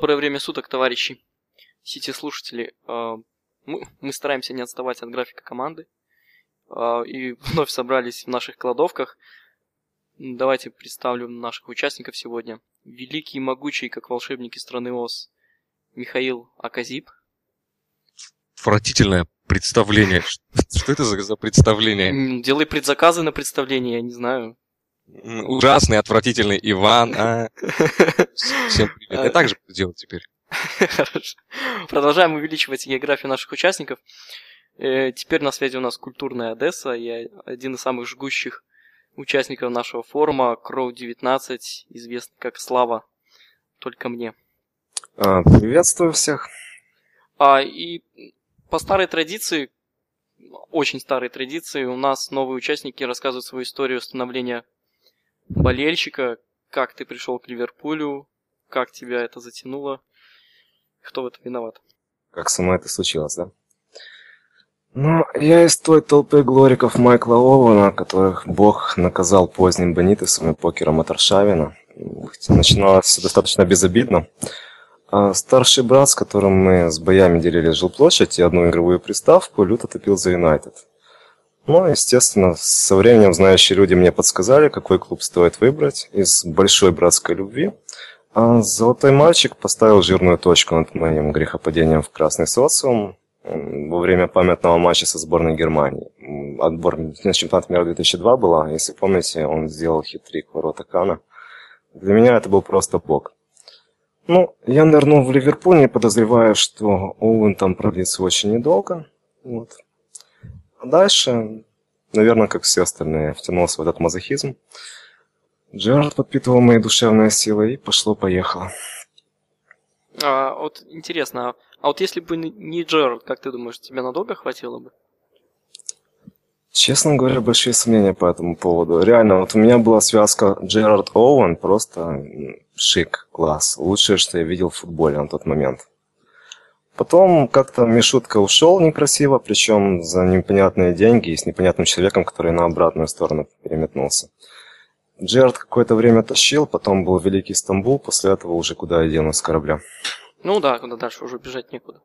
Доброе время суток, товарищи сити-слушатели. А, мы, мы стараемся не отставать от графика команды. А, и вновь собрались в наших кладовках. Давайте представлю наших участников сегодня. Великий и могучий, как волшебники страны Оз, Михаил Аказип. Отвратительное представление. Что это за представление? Делай предзаказы на представление, я не знаю. Ужасный, отвратительный Иван. А. Всем привет. Я так же буду делать теперь. Хорошо. Продолжаем увеличивать географию наших участников. Э, теперь на связи у нас культурная Одесса. Я один из самых жгущих участников нашего форума, Кроу-19, известный как Слава, только мне. А, приветствую всех. А, и по старой традиции, очень старой традиции, у нас новые участники рассказывают свою историю становления болельщика, как ты пришел к Ливерпулю, как тебя это затянуло, кто в этом виноват. Как само это случилось, да? Ну, я из той толпы глориков Майкла Оуэна, которых бог наказал поздним Бенитесом и покером от Аршавина. Начиналось достаточно безобидно. А старший брат, с которым мы с боями делили жилплощадь и одну игровую приставку, люто топил за Юнайтед. Ну, естественно, со временем знающие люди мне подсказали, какой клуб стоит выбрать из большой братской любви. А золотой мальчик поставил жирную точку над моим грехопадением в красный социум во время памятного матча со сборной Германии. Отбор на чемпионат мира 2002 была, если помните, он сделал хитрик ворота Кана. Для меня это был просто бог. Ну, я нырнул в Ливерпуль, не подозревая, что Оуэн там продлится очень недолго. Вот. А дальше, наверное, как все остальные, втянулся в этот мазохизм. Джерард подпитывал мои душевные силы, и пошло-поехало. А, вот интересно, а вот если бы не Джерард, как ты думаешь, тебе надолго хватило бы? Честно говоря, большие сомнения по этому поводу. Реально, вот у меня была связка Джерард Оуэн, просто шик, класс. Лучшее, что я видел в футболе на тот момент. Потом как-то Мишутка ушел некрасиво, причем за непонятные деньги и с непонятным человеком, который на обратную сторону переметнулся. Джерард какое-то время тащил, потом был Великий Стамбул, после этого уже куда я денусь с корабля. Ну да, куда дальше уже бежать некуда.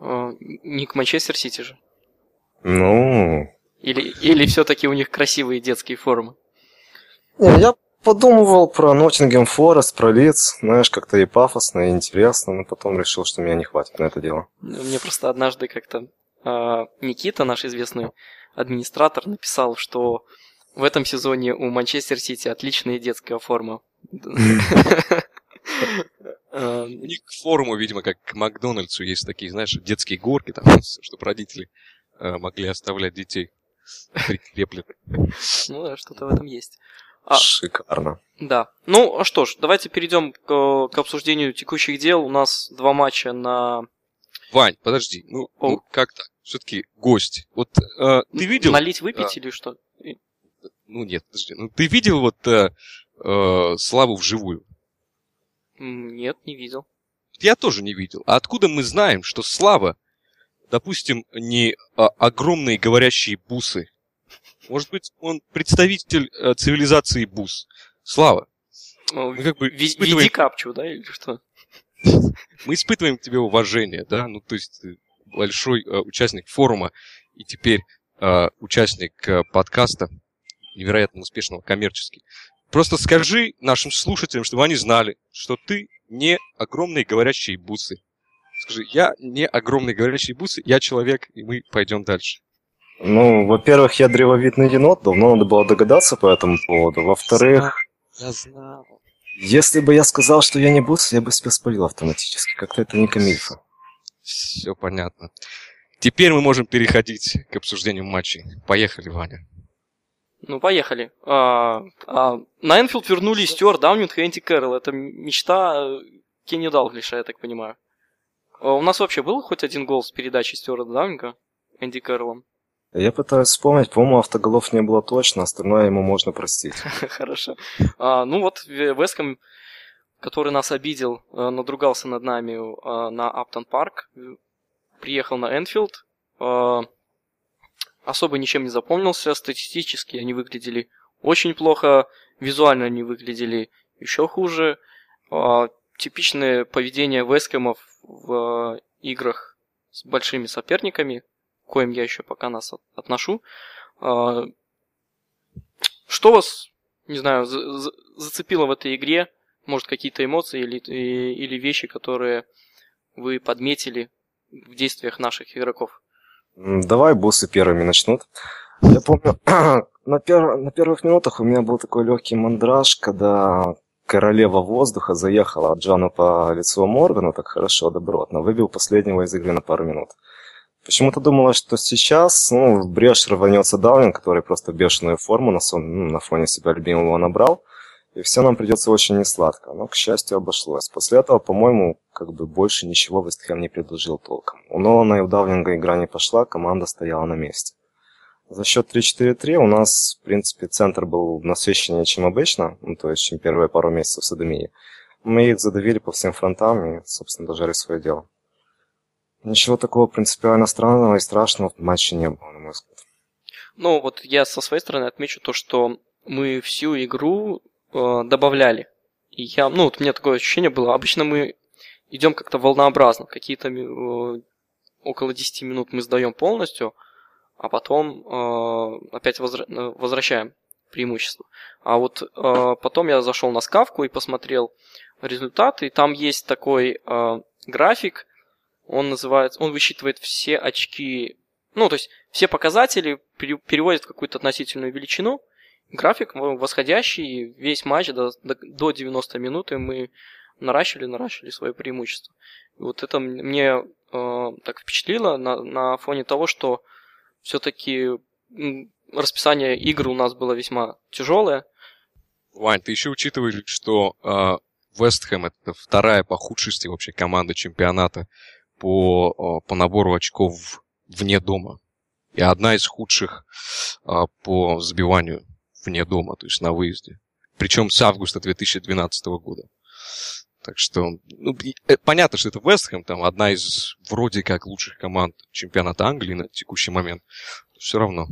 Э, не к Манчестер Сити же. Ну... Или, или все-таки у них красивые детские формы? Не, я подумывал про Ноттингем Форест, про Лиц, знаешь, как-то и пафосно, и интересно, но потом решил, что меня не хватит на это дело. Мне просто однажды как-то э, Никита, наш известный администратор, написал, что в этом сезоне у Манчестер Сити отличная детская форма. У них форму, видимо, как к Макдональдсу есть такие, знаешь, детские горки, там, чтобы родители э, могли оставлять детей прикреплены. Ну да, что-то в этом есть. А, Шикарно. Да. Ну, а что ж, давайте перейдем к, к обсуждению текущих дел. У нас два матча на... Вань, подожди, ну, ну как так? Все-таки гость. Вот э, ты видел... Налить выпить а, или что? Ну нет, подожди. Ну ты видел вот э, э, Славу вживую? Нет, не видел. Я тоже не видел. А откуда мы знаем, что Слава, допустим, не а, огромные говорящие бусы? Может быть, он представитель э, цивилизации бус? Слава. Ну, мы как бы испытываем... Веди капчу, да, или что? Мы испытываем к тебе уважение, да, ну то есть ты большой э, участник форума и теперь э, участник э, подкаста невероятно успешного коммерчески. Просто скажи нашим слушателям, чтобы они знали, что ты не огромные говорящие бусы. Скажи, я не огромные говорящие бусы, я человек, и мы пойдем дальше. Ну, во-первых, я древовидный енот, давно надо было догадаться по этому поводу. Во-вторых... Я знал. Если бы я сказал, что я не бус, я бы себя спалил автоматически. Как-то это не камильфа. Все понятно. Теперь мы можем переходить к обсуждению матчей. Поехали, Ваня. Ну, поехали. А, а, на Энфилд вернулись Стюарт Даунинг и Энди Кэрролл. Это мечта э, Кенни Далглиша, я так понимаю. А у нас вообще был хоть один гол с передачи Стюарта Даунинга Энди Кэрроллом? Я пытаюсь вспомнить, по-моему, автоголов не было точно, остальное ему можно простить. Хорошо. А, ну вот, Веском, который нас обидел, э, надругался над нами э, на Аптон Парк, приехал на Энфилд, особо ничем не запомнился. Статистически они выглядели очень плохо, визуально они выглядели еще хуже. А, типичное поведение Вескомов в играх с большими соперниками, коим я еще пока нас отношу. А, что вас, не знаю, зацепило в этой игре? Может, какие-то эмоции или, или вещи, которые вы подметили в действиях наших игроков? Давай боссы первыми начнут. Я помню, на, пер... на первых минутах у меня был такой легкий мандраж, когда королева воздуха заехала Джану по лицу Моргану так хорошо, добротно, выбил последнего из игры на пару минут. Почему-то думала, что сейчас ну, в брешь рванется Даунинг, который просто бешеную форму на, сон, ну, на фоне себя любимого набрал, и все нам придется очень несладко. Но, к счастью, обошлось. После этого, по-моему, как бы больше ничего Вестхэм не предложил толком. У Нолана и у Даунинга игра не пошла, команда стояла на месте. За счет 3-4-3 у нас, в принципе, центр был насыщеннее, чем обычно, ну, то есть, чем первые пару месяцев в Садомии. Мы их задавили по всем фронтам и, собственно, дожали свое дело. Ничего такого принципиально странного и страшного в матче не было, на мой взгляд. Ну, вот я со своей стороны отмечу то, что мы всю игру э, добавляли. И я, ну, вот у меня такое ощущение было, обычно мы идем как-то волнообразно, какие-то э, около 10 минут мы сдаем полностью, а потом э, опять возра- э, возвращаем преимущество. А вот э, потом я зашел на скавку и посмотрел результаты, и там есть такой э, график, он называется, он высчитывает все очки, ну, то есть все показатели переводит в какую-то относительную величину. График восходящий, весь матч до, до 90 минут, и мы наращивали, наращивали свое преимущество. И вот это мне э, так впечатлило на, на фоне того, что все-таки расписание игр у нас было весьма тяжелое. Вань, ты еще учитываешь, что э, Вестхэм это вторая по худшести вообще команда чемпионата по, по набору очков вне дома. И одна из худших а, по забиванию вне дома, то есть на выезде. Причем с августа 2012 года. Так что, ну, э, понятно, что это Вестхэм, там одна из вроде как лучших команд чемпионата Англии на текущий момент. Все равно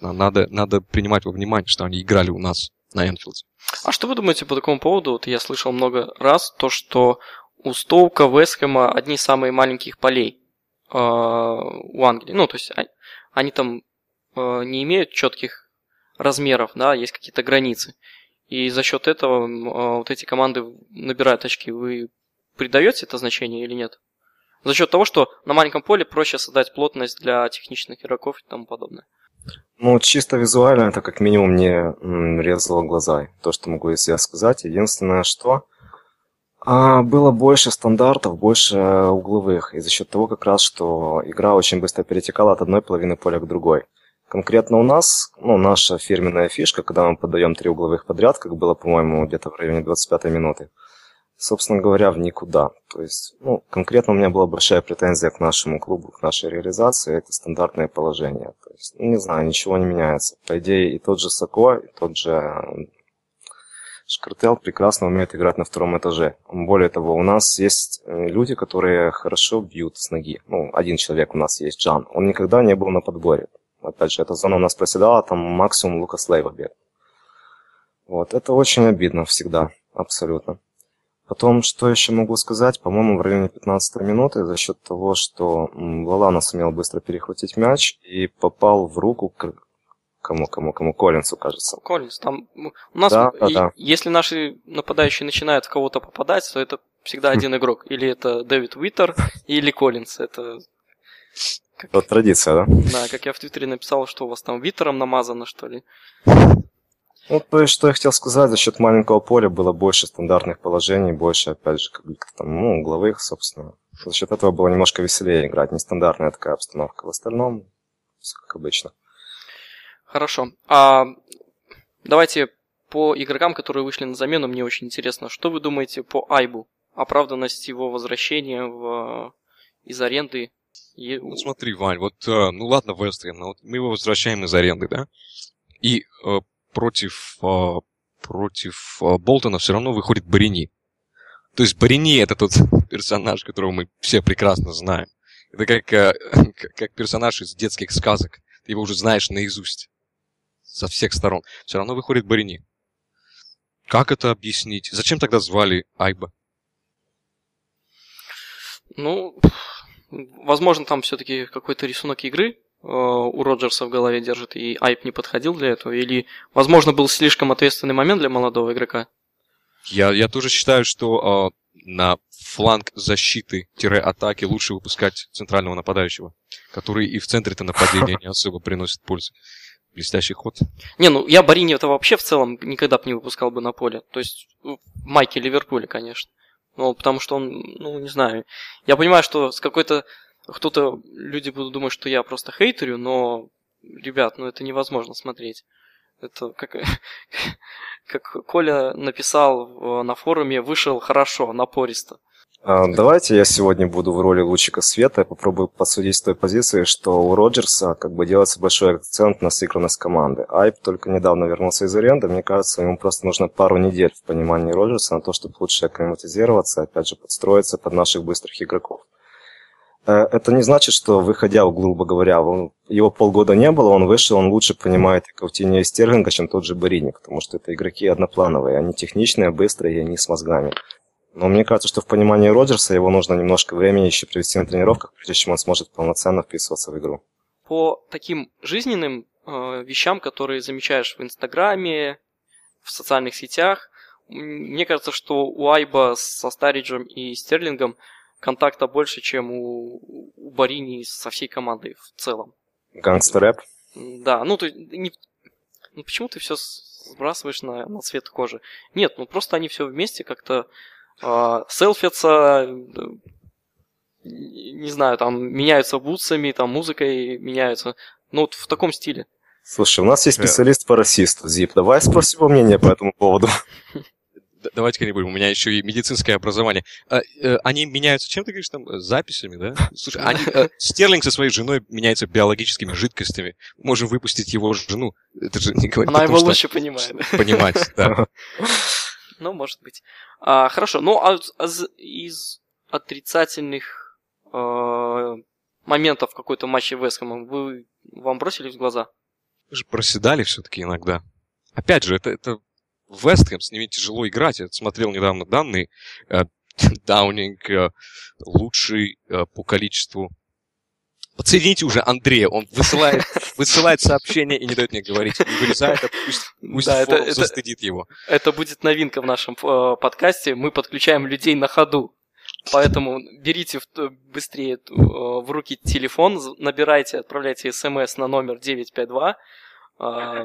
надо, надо принимать во внимание, что они играли у нас на Энфилде. А что вы думаете по такому поводу? Вот я слышал много раз то, что у Стоука, Вестхэма одни из самых маленьких полей э, у Англии. Ну, то есть они там э, не имеют четких размеров, да, есть какие-то границы. И за счет этого э, вот эти команды набирают очки. Вы придаете это значение или нет? За счет того, что на маленьком поле проще создать плотность для техничных игроков и тому подобное. Ну, чисто визуально это как минимум мне резало глаза. То, что могу себя сказать. Единственное, что а, было больше стандартов, больше угловых, и за счет того как раз, что игра очень быстро перетекала от одной половины поля к другой. Конкретно у нас, ну, наша фирменная фишка, когда мы подаем три угловых подряд, как было, по-моему, где-то в районе 25 минуты, собственно говоря, в никуда. То есть, ну, конкретно у меня была большая претензия к нашему клубу, к нашей реализации, это стандартное положение. То есть, ну, не знаю, ничего не меняется. По идее, и тот же Соко, и тот же Шкартел прекрасно умеет играть на втором этаже. Более того, у нас есть э, люди, которые хорошо бьют с ноги. Ну, один человек у нас есть, Джан. Он никогда не был на подборе. Опять же, эта зона у нас проседала, там максимум Лукас Лейва бег. Вот, это очень обидно всегда, абсолютно. Потом, что еще могу сказать, по-моему, в районе 15 минуты, за счет того, что Лалана сумел быстро перехватить мяч и попал в руку Кому, кому, кому? Коллинсу, кажется. Коллинс. Там у нас, да, да, да. если наши нападающие начинают в кого-то попадать, то это всегда один игрок. Или это Дэвид Уиттер, или Коллинс. Это как... Вот традиция, да? Да, как я в Твиттере написал, что у вас там Виттером намазано, что ли. Ну, то есть, что я хотел сказать, за счет маленького поля было больше стандартных положений, больше, опять же, как там, ну, угловых, собственно. За счет этого было немножко веселее играть, нестандартная такая обстановка. В остальном, все как обычно. Хорошо. А давайте по игрокам, которые вышли на замену, мне очень интересно, что вы думаете по Айбу? Оправданность его возвращения в... из аренды? И... Ну, смотри, Вань, вот, э, ну ладно, Вестерн, но вот мы его возвращаем из аренды, да? И э, против, э, против э, Болтона все равно выходит Барини. То есть Барини это тот персонаж, которого мы все прекрасно знаем. Это как, э, как персонаж из детских сказок. Ты его уже знаешь наизусть со всех сторон. Все равно выходит Барини. Как это объяснить? Зачем тогда звали Айба? Ну, возможно, там все-таки какой-то рисунок игры э, у Роджерса в голове держит, и Айп не подходил для этого, или, возможно, был слишком ответственный момент для молодого игрока. Я, я тоже считаю, что э, на фланг защиты-атаки лучше выпускать центрального нападающего, который и в центре-то нападения не особо приносит пользу. Блестящий ход. Не, ну я Барини это вообще в целом никогда бы не выпускал бы на поле. То есть в Майке Ливерпуле, конечно. Ну, потому что он, ну, не знаю. Я понимаю, что с какой-то... Кто-то, люди будут думать, что я просто хейтерю, но, ребят, ну это невозможно смотреть. Это как, как Коля написал на форуме, вышел хорошо, напористо. А, давайте я сегодня буду в роли лучика света и попробую подсудить с той позиции, что у Роджерса как бы делается большой акцент на сыгранность команды. Айп только недавно вернулся из аренды, мне кажется, ему просто нужно пару недель в понимании Роджерса на то, чтобы лучше акклиматизироваться, опять же, подстроиться под наших быстрых игроков. Э, это не значит, что выходя, грубо говоря, его полгода не было, он вышел, он лучше понимает и Каутиньо и Стерлинга, чем тот же Барини, потому что это игроки одноплановые, они техничные, быстрые, и они с мозгами. Но мне кажется, что в понимании Роджерса его нужно немножко времени еще провести на тренировках, прежде чем он сможет полноценно вписываться в игру. По таким жизненным э, вещам, которые замечаешь в Инстаграме, в социальных сетях, мне кажется, что у Айба со Стариджем и Стерлингом контакта больше, чем у, у Барини со всей командой в целом. Гангстер рэп? Да, ну ты не... Ну почему ты все сбрасываешь на, на цвет кожи? Нет, ну просто они все вместе как-то э, селфятся, э, не знаю, там меняются бутсами, там музыкой меняются. Ну вот в таком стиле. Слушай, у нас есть специалист по расисту, Зип. Давай спросим его мнение по этому поводу. Давайте как-нибудь, у меня еще и медицинское образование. А, э, они меняются, чем ты говоришь там, записями, да? Слушай, они, э, Стерлинг со своей женой меняется биологическими жидкостями. Можем выпустить его жену. Это же не говорит Она его лучше понимает. Понимать, да. Ну, может быть. А, хорошо, ну, а из отрицательных э, моментов какой-то матча Вестхэма вы вам бросились в глаза? Вы же проседали все-таки иногда. Опять же, это, это Вестхэм, с ними тяжело играть. Я смотрел недавно данные. Э, Даунинг э, лучший э, по количеству Подсоедините уже Андрея, он высылает, высылает сообщение и не дает мне говорить. Не вырезает, а пусть, пусть да, это, это, застыдит его. Это будет новинка в нашем э, подкасте. Мы подключаем людей на ходу. Поэтому берите в, быстрее э, в руки телефон, набирайте, отправляйте смс на номер 952. Э,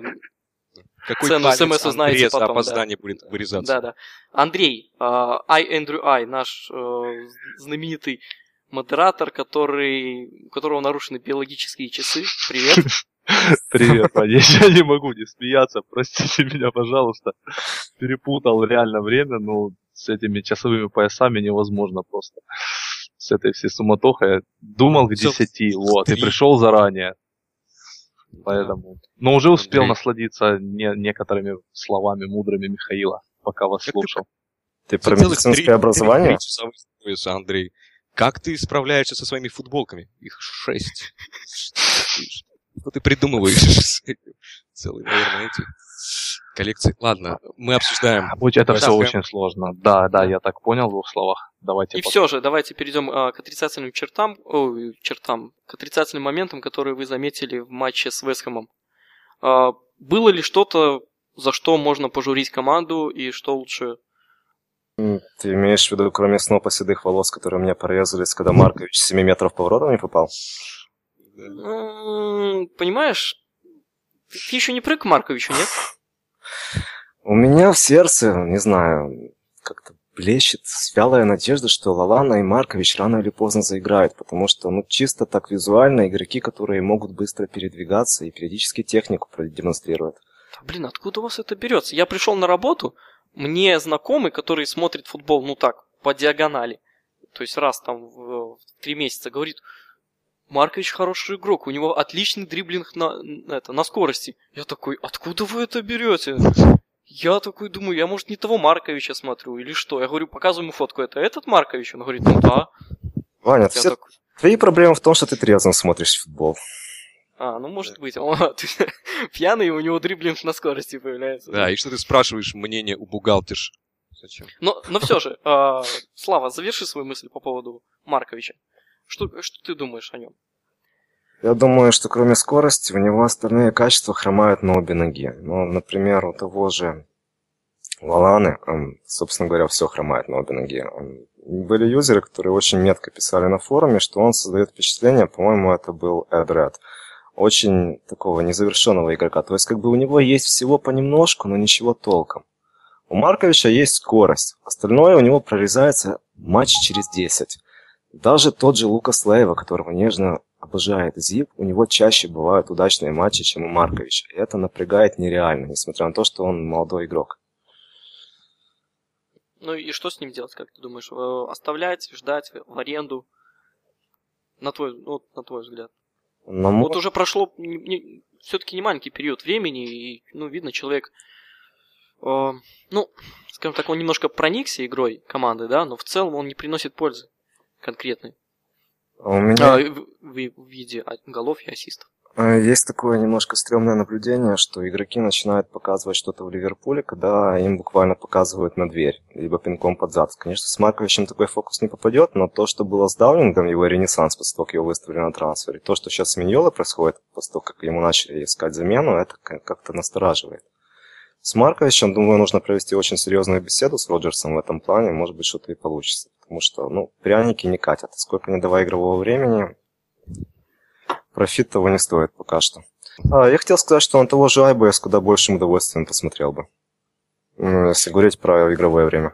какой Цену смс узнаете потом. опоздание да. будет вырезаться. Да, да. Андрей, uh, I Andrew I, наш uh, знаменитый модератор, который, у которого нарушены биологические часы. Привет. Привет, Надеюсь, я не могу не смеяться. Простите меня, пожалуйста. Перепутал реально время, но с этими часовыми поясами невозможно просто. С этой всей суматохой. Думал к десяти, вот, и пришел заранее. Поэтому. Но уже успел насладиться не, некоторыми словами мудрыми Михаила, пока вас слушал. Ты, ты про медицинское образование? Андрей. Как ты справляешься со своими футболками? Их шесть. Что ты придумываешь? Целый, наверное, эти коллекции. Ладно, мы обсуждаем. Будь это все очень сложно. Да, да, я так понял в двух словах. Давайте. И все же, давайте перейдем а, к отрицательным чертам, о, чертам, к отрицательным моментам, которые вы заметили в матче с Вестхэмом. А, было ли что-то, за что можно пожурить команду и что лучше ты имеешь в виду, кроме снопа седых волос, которые у меня порезались, когда Маркович 7 метров поворотом не попал? Понимаешь, ты еще не прыг к Марковичу, нет? У меня в сердце, не знаю, как-то блещет вялая надежда, что Лалана и Маркович рано или поздно заиграют, потому что, ну, чисто так визуально игроки, которые могут быстро передвигаться и периодически технику продемонстрируют. Да, блин, откуда у вас это берется? Я пришел на работу, мне знакомый, который смотрит футбол, ну так, по диагонали, то есть раз там в, в три месяца, говорит, Маркович хороший игрок, у него отличный дриблинг на, это, на скорости. Я такой, откуда вы это берете? Я такой думаю, я, может, не того Марковича смотрю, или что? Я говорю, показываю ему фотку, это этот Маркович? Он говорит, ну да. Ваня, все... такой... твои проблемы в том, что ты трезвым смотришь футбол. А, ну может быть. Он пьяный, и у него дриблинг на скорости появляется. Да, и что ты спрашиваешь мнение у бухгалтерш? Зачем? Но, но все же, э, Слава, заверши свою мысль по поводу Марковича. Что, что ты думаешь о нем? Я думаю, что кроме скорости, у него остальные качества хромают на обе ноги. Ну, например, у того же Лаланы, собственно говоря, все хромает на обе ноги. Были юзеры, которые очень метко писали на форуме, что он создает впечатление, по-моему, это был Эдред, очень такого незавершенного игрока. То есть, как бы у него есть всего понемножку, но ничего толком. У Марковича есть скорость. Остальное у него прорезается матч через 10. Даже тот же Лукас Лейва, которого нежно обожает Зип, у него чаще бывают удачные матчи, чем у Марковича. И это напрягает нереально, несмотря на то, что он молодой игрок. Ну и что с ним делать, как ты думаешь? Э, оставлять, ждать в аренду? На твой, ну, на твой взгляд. Но вот мой... уже прошло не, не, все-таки не маленький период времени, и, ну, видно, человек, э, ну, скажем так, он немножко проникся игрой команды, да, но в целом он не приносит пользы конкретной. А у меня... А, в, в, в виде голов и ассистов. Э, есть такое немножко стрёмное наблюдение, что игроки начинают показывать что-то в Ливерпуле, когда им буквально показывают на дверь, либо пинком под зад. Конечно, с Марковичем такой фокус не попадет, но то, что было с Даулингом, его ренессанс после того, как его выставили на трансфере, то, что сейчас с Миньолой происходит, после того, как ему начали искать замену, это как-то настораживает. С Марковичем, думаю, нужно провести очень серьезную беседу с Роджерсом в этом плане, может быть, что-то и получится. Потому что, ну, пряники не катят. Сколько не давай игрового времени, профит того не стоит пока что. А, я хотел сказать, что на того же Айба я с куда большим удовольствием посмотрел бы. Если говорить про игровое время.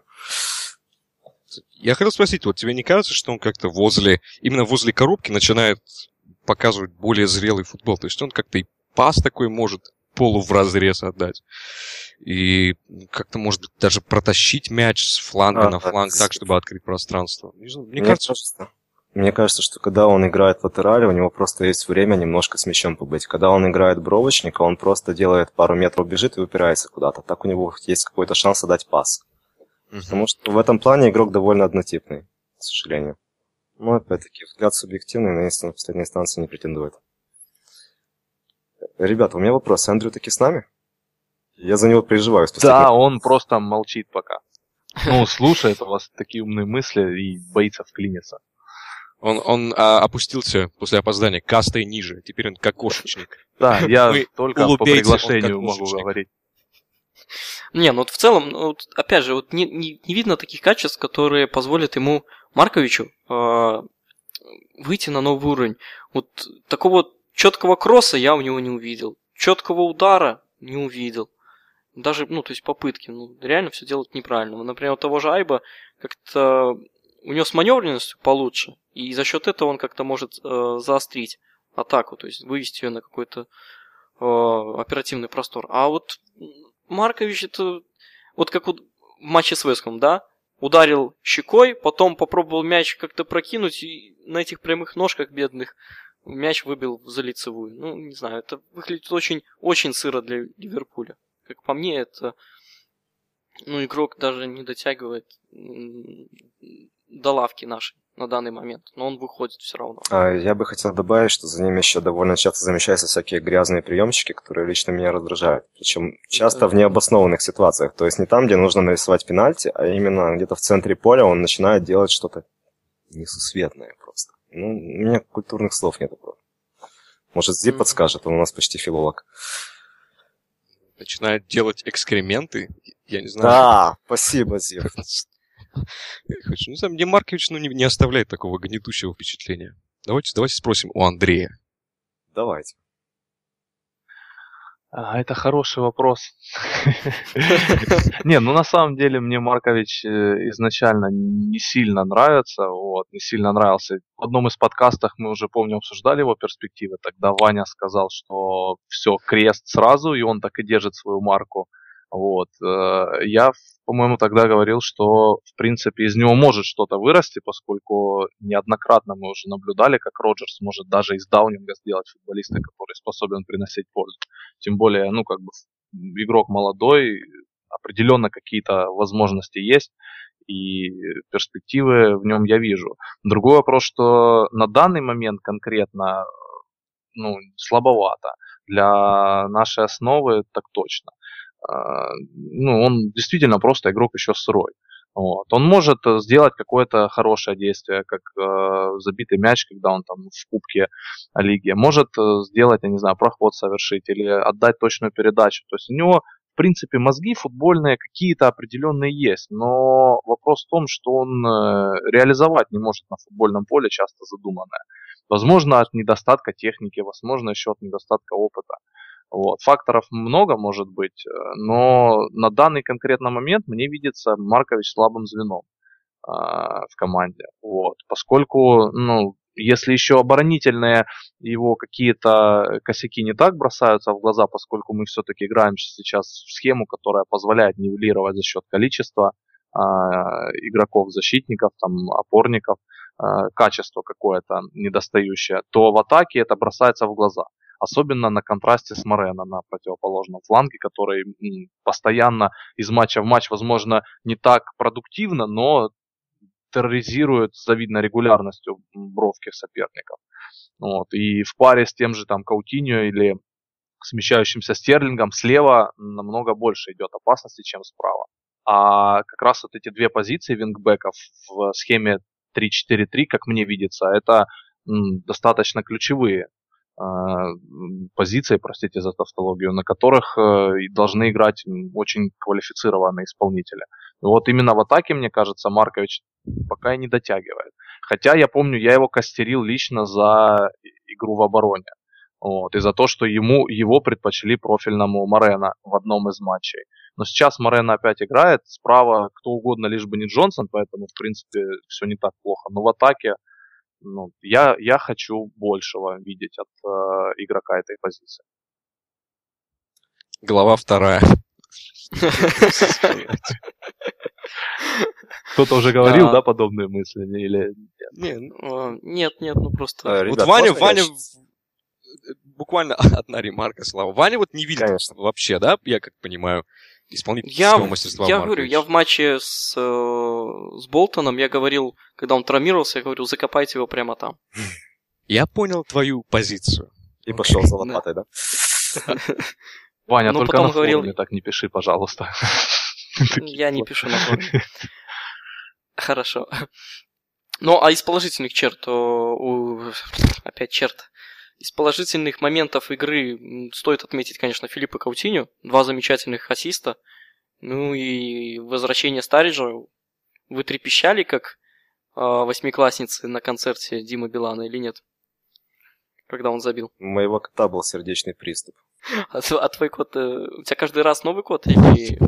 Я хотел спросить, вот тебе не кажется, что он как-то возле, именно возле коробки начинает показывать более зрелый футбол? То есть он как-то и пас такой может полу в разрез отдать. И как-то, может быть, даже протащить мяч с фланга а, на фланг так, чтобы открыть пространство. Мне, мне кажется, кажется, мне кажется, что когда он играет в латерале, у него просто есть время немножко с мячом побыть. Когда он играет бровочника, он просто делает пару метров, бежит и упирается куда-то. Так у него есть какой-то шанс отдать пас. Угу. Потому что в этом плане игрок довольно однотипный, к сожалению. Но опять-таки, взгляд субъективный, на истину в последней инстанции не претендует. Ребята, у меня вопрос. Эндрю таки с нами? Я за него переживаю. Да, он просто молчит пока. Ну, слушает у вас такие умные мысли и боится вклиниться. Он, он а, опустился после опоздания кастой ниже. Теперь он как кошечник. Да, я только по приглашению могу говорить. Не, ну вот в целом, ну, вот, опять же, вот не, не, не видно таких качеств, которые позволят ему, Марковичу, э, выйти на новый уровень. Вот такого четкого кросса я у него не увидел. Четкого удара не увидел. Даже, ну, то есть попытки. Ну, реально все делать неправильно. Например, у того же Айба как-то у него с маневренностью получше, и за счет этого он как-то может э, заострить атаку, то есть вывести ее на какой-то э, оперативный простор. А вот Маркович это вот как вот в матче с Веском, да? Ударил щекой, потом попробовал мяч как-то прокинуть, и на этих прямых ножках бедных мяч выбил за лицевую. Ну, не знаю, это выглядит очень, очень сыро для Ливерпуля. Как по мне, это ну, игрок даже не дотягивает до лавки нашей на данный момент, но он выходит все равно. А, я бы хотел добавить, что за ним еще довольно часто замечаются всякие грязные приемчики, которые лично меня раздражают. Причем часто в необоснованных ситуациях. То есть не там, где нужно нарисовать пенальти, а именно где-то в центре поля он начинает делать что-то несусветное просто. Ну, у меня культурных слов нет. Может, Зи подскажет, он у нас почти филолог. Начинает делать экскременты? Я не знаю. Да, спасибо, Зив. Ну, сам мне Маркович ну, не, не оставляет такого гнетущего впечатления. Давайте, давайте спросим у Андрея. Давайте. А, это хороший вопрос. Не, ну на самом деле мне Маркович э, изначально не сильно нравится, вот, не сильно нравился. В одном из подкастов мы уже, помню, обсуждали его перспективы. Тогда Ваня сказал, что все, крест сразу, и он так и держит свою марку. Вот. Э, я, по-моему, тогда говорил, что, в принципе, из него может что-то вырасти, поскольку неоднократно мы уже наблюдали, как Роджерс может даже из даунинга сделать футболиста, который способен приносить пользу. Тем более, ну, как бы, игрок молодой, определенно какие-то возможности есть, и перспективы в нем я вижу. Другой вопрос, что на данный момент конкретно ну, слабовато. Для нашей основы так точно. А, ну, он действительно просто игрок еще сырой. Вот. Он может э, сделать какое-то хорошее действие, как э, забитый мяч, когда он там в кубке лиги. Может э, сделать, я не знаю, проход совершить или отдать точную передачу. То есть у него, в принципе, мозги футбольные какие-то определенные есть. Но вопрос в том, что он э, реализовать не может на футбольном поле часто задуманное. Возможно, от недостатка техники, возможно, еще от недостатка опыта. Вот. Факторов много может быть, э, но на данный конкретный момент мне видится Маркович слабым звеном э, в команде. Вот. Поскольку, ну, если еще оборонительные его какие-то косяки не так бросаются в глаза, поскольку мы все-таки играем сейчас в схему, которая позволяет нивелировать за счет количества э, игроков, защитников, там, опорников, э, качество какое-то недостающее, то в атаке это бросается в глаза. Особенно на контрасте с Морено на противоположном фланге, который постоянно из матча в матч, возможно, не так продуктивно, но терроризирует с завидной регулярностью бровки соперников. Вот. И в паре с тем же там Каутиньо или смещающимся стерлингом слева намного больше идет опасности, чем справа. А как раз вот эти две позиции вингбеков в схеме 3-4-3, как мне видится, это достаточно ключевые позиции, простите за тавтологию, на которых э, должны играть очень квалифицированные исполнители. Вот именно в атаке, мне кажется, Маркович пока и не дотягивает. Хотя я помню, я его костерил лично за игру в обороне. Вот, и за то, что ему, его предпочли профильному Морена в одном из матчей. Но сейчас Морена опять играет, справа кто угодно, лишь бы не Джонсон, поэтому, в принципе, все не так плохо. Но в атаке ну, я, я хочу большего видеть от э, игрока этой позиции. Глава вторая. Кто-то уже говорил, да, подобные мысли? Или нет, нет, ну просто... Вот Ваня, Ваня, буквально одна ремарка, Слава. Ваня вот не видит вообще, да, я как понимаю, исполнительского я, мастерства Я говорю, я в матче с, э, с Болтоном, я говорил, когда он травмировался, я говорю, закопайте его прямо там. Я понял твою позицию. И пошел за лопатой, да? Ваня, только на форуме так не пиши, пожалуйста. Я не пишу на форуме. Хорошо. Ну, а из положительных черт, опять черт, из положительных моментов игры стоит отметить, конечно, Филиппа Каутиню. Два замечательных ассиста. Ну и возвращение Стариджа. Вы трепещали, как э, восьмиклассницы на концерте Димы Билана или нет? Когда он забил. У моего кота был сердечный приступ. А, а твой кот... Э, у тебя каждый раз новый кот или...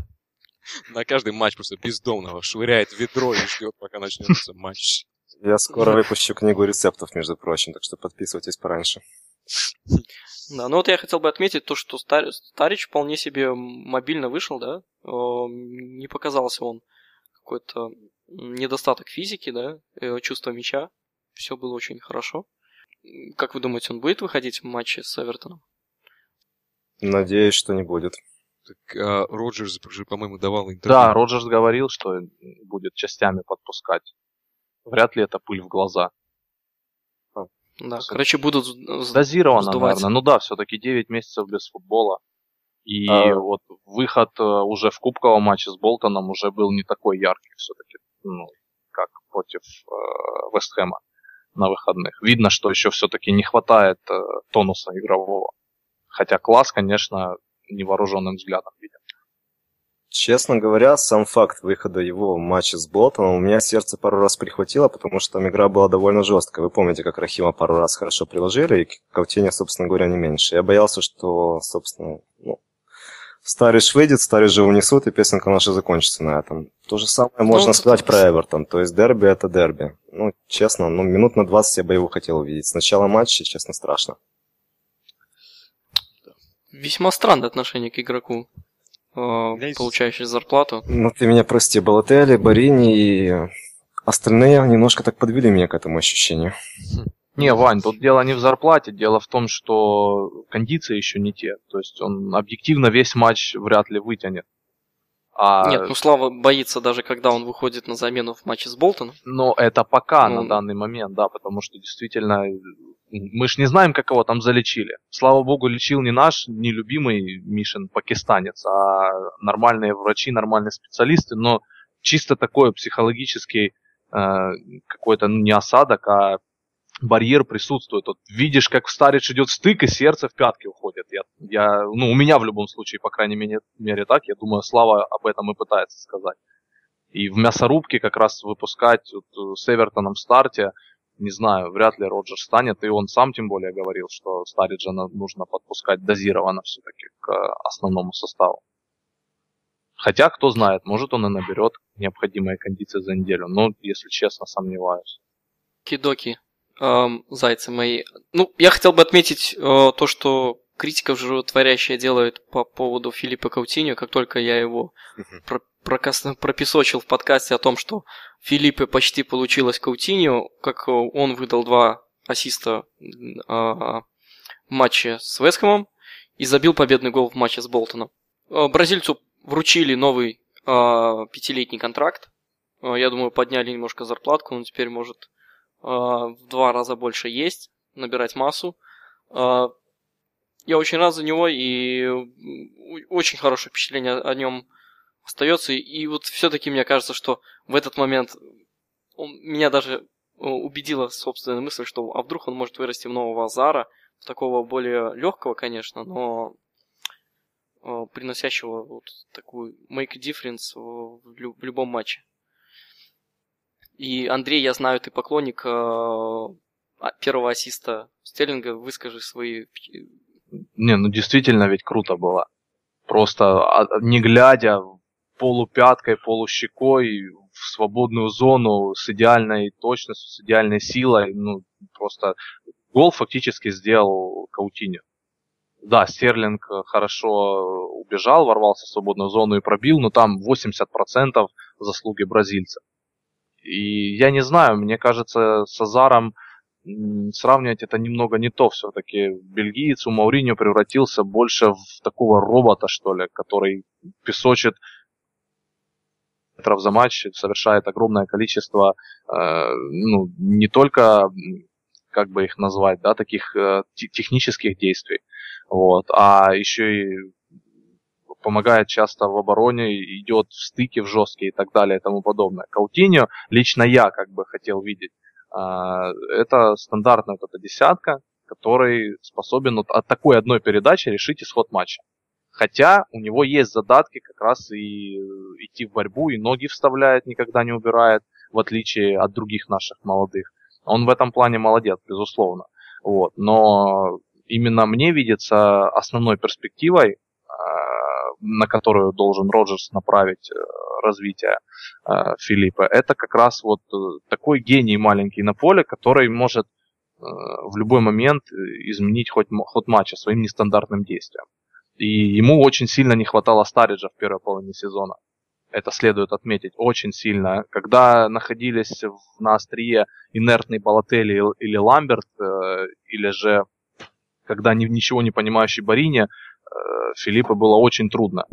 На каждый матч просто бездомного швыряет ведро и ждет, пока начнется матч. Я скоро выпущу книгу рецептов, между прочим, так что подписывайтесь пораньше. Да, ну вот я хотел бы отметить то, что Стар... Старич вполне себе мобильно вышел, да, не показался он какой-то недостаток физики, да, э, чувства мяча, все было очень хорошо. Как вы думаете, он будет выходить в матче с Эвертоном? Надеюсь, что не будет. Так а, Роджерс же, по-моему, давал интервью. Да, Роджерс говорил, что будет частями подпускать вряд ли это пыль в глаза. Да, Все короче, будут Дозировано, сдувать. наверное. Ну да, все-таки 9 месяцев без футбола. И а... вот выход э, уже в кубковом матче с Болтоном уже был не такой яркий все-таки, ну, как против э, Вестхэма на выходных. Видно, что еще все-таки не хватает э, тонуса игрового. Хотя класс, конечно, невооруженным взглядом виден. Честно говоря, сам факт выхода его в матче с Болтоном у меня сердце пару раз прихватило, потому что там игра была довольно жесткая. Вы помните, как Рахима пару раз хорошо приложили, и Каутиня, собственно говоря, не меньше. Я боялся, что, собственно, ну, Стариш выйдет, Стариш же унесут, и песенка наша закончится на этом. То же самое ну, можно сказать про Эвертон. То есть дерби это дерби. Ну, честно, ну, минут на 20 я бы его хотел увидеть. С начала матча, честно, страшно. Весьма странное отношение к игроку. Э, получающий зарплату. Ну, ты меня прости, Балотели, Барини и остальные немножко так подвели меня к этому ощущению. Не, Вань, тут дело не в зарплате, дело в том, что кондиции еще не те. То есть он объективно весь матч вряд ли вытянет. А... Нет, ну Слава боится даже, когда он выходит на замену в матче с Болтоном. Но это пока ну... на данный момент, да, потому что действительно мы ж не знаем, как его там залечили. Слава богу, лечил не наш нелюбимый Мишин пакистанец, а нормальные врачи, нормальные специалисты, но чисто такой психологический э, какой-то ну, не осадок, а барьер присутствует. Вот видишь, как Старич идет стык, и сердце в пятки уходит. Я, я, ну, у меня в любом случае, по крайней мере, мере так, я думаю, Слава об этом и пытается сказать. И в мясорубке как раз выпускать вот, э, с Эвертоном в старте, не знаю, вряд ли Роджер станет, и он сам тем более говорил, что Стариджа нужно подпускать дозированно все-таки к э, основному составу. Хотя, кто знает, может он и наберет необходимые кондиции за неделю, но, если честно, сомневаюсь. Кидоки, эм, зайцы мои. Ну, я хотел бы отметить э, то, что критика животворящая делает по поводу Филиппа Каутиньо, как только я его про прокас... пропесочил в подкасте о том, что Филиппе почти получилось Каутиньо, как он выдал два ассиста э, в матче с Вестхэмом и забил победный гол в матче с Болтоном. Э, бразильцу вручили новый э, пятилетний контракт. Э, я думаю, подняли немножко зарплатку, он теперь может э, в два раза больше есть, набирать массу. Э, я очень рад за него и очень хорошее впечатление о нем остается. И вот все-таки мне кажется, что в этот момент он, меня даже убедила собственная мысль, что а вдруг он может вырасти в нового Азара, такого более легкого, конечно, но Э, приносящего вот такую make difference в любом матче. И Андрей, я знаю, ты поклонник э, а, первого ассиста Стерлинга, выскажи свои... Не, ну действительно ведь круто было. Просто а, не глядя, полупяткой, полущекой в свободную зону с идеальной точностью, с идеальной силой. Ну, просто гол фактически сделал Каутиньо. Да, Стерлинг э, хорошо убежал, ворвался в свободную зону и пробил, но там 80% заслуги бразильца. И я не знаю, мне кажется, с Азаром сравнивать это немного не то все-таки. Бельгиец у Мауриньо превратился больше в такого робота, что ли, который песочит метров за матч, совершает огромное количество, э, ну, не только, как бы их назвать, да, таких э, технических действий, вот. А еще и помогает часто в обороне, идет в стыке в жесткие и так далее и тому подобное. Каутиньо, лично я как бы хотел видеть, а, это стандартная вот эта десятка, который способен вот от такой одной передачи решить исход матча. Хотя у него есть задатки как раз и идти в борьбу, и ноги вставляет, никогда не убирает, в отличие от других наших молодых. Он в этом плане молодец, безусловно. Вот. Но именно мне видится основной перспективой, а, на которую должен Роджерс направить э, развитие а, Филиппа, это как раз вот э, такой гений маленький на поле, который может э, в любой момент изменить хоть ход матча своим нестандартным действием. И ему очень сильно не хватало Стариджа в первой половине сезона. Это следует отметить очень сильно. Когда находились на острие инертный Балотелли или Ламберт, или же когда ни, ничего не понимающий Барине, э, Филиппа было очень трудно.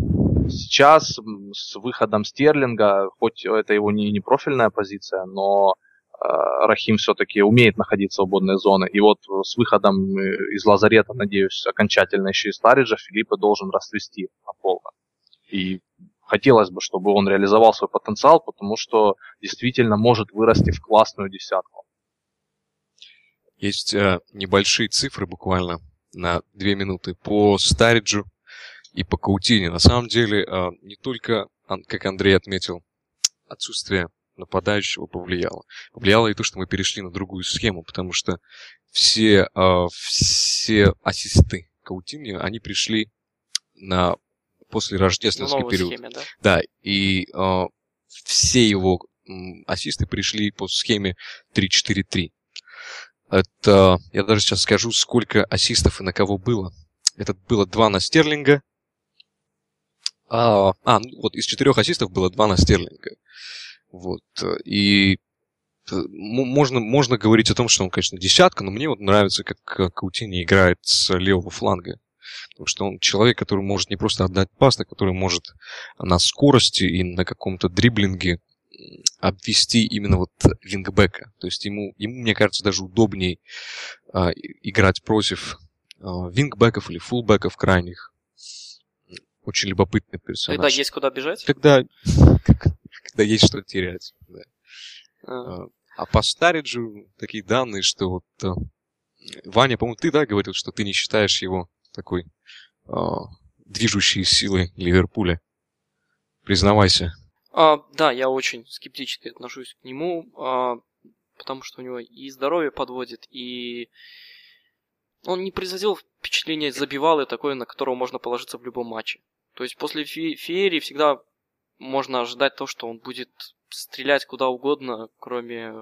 Сейчас с выходом Стерлинга, хоть это его не, не профильная позиция, но э, Рахим все-таки умеет находить свободные зоны. И вот с выходом э, из лазарета, надеюсь, окончательно еще и Стариджа, Филиппа должен расцвести на полно. И хотелось бы, чтобы он реализовал свой потенциал, потому что действительно может вырасти в классную десятку. Есть э, небольшие цифры буквально на две минуты по Стариджу и по Каутине. На самом деле, э, не только, как Андрей отметил, отсутствие нападающего повлияло. Повлияло и то, что мы перешли на другую схему, потому что все, э, все ассисты Каутини, они пришли на после рождественский период. Схеме, да? да, и э, все его ассисты пришли по схеме 3-4-3. Это, я даже сейчас скажу, сколько ассистов и на кого было. Это было два на Стерлинга. А, а ну, вот из четырех ассистов было два на Стерлинга. Вот. И э, можно, можно говорить о том, что он, конечно, десятка, но мне вот нравится, как Каутини играет с левого фланга. Потому что он человек, который может не просто отдать пас, а который может на скорости и на каком-то дриблинге обвести именно вот вингбека. То есть ему, ему мне кажется, даже удобнее а, играть против а, вингбеков или фулбеков крайних. Очень любопытный персонаж. Когда есть куда бежать? Когда, когда есть что терять. Да. А, А, А по Стариджу такие данные, что вот э, Ваня, по-моему, ты, да, говорил, что ты не считаешь его такой э, движущей силой Ливерпуля. Признавайся. А, да, я очень скептически отношусь к нему, а, потому что у него и здоровье подводит, и он не производил впечатление забивалы такое, на которого можно положиться в любом матче. То есть после фе- Феерии всегда можно ожидать то, что он будет стрелять куда угодно, кроме...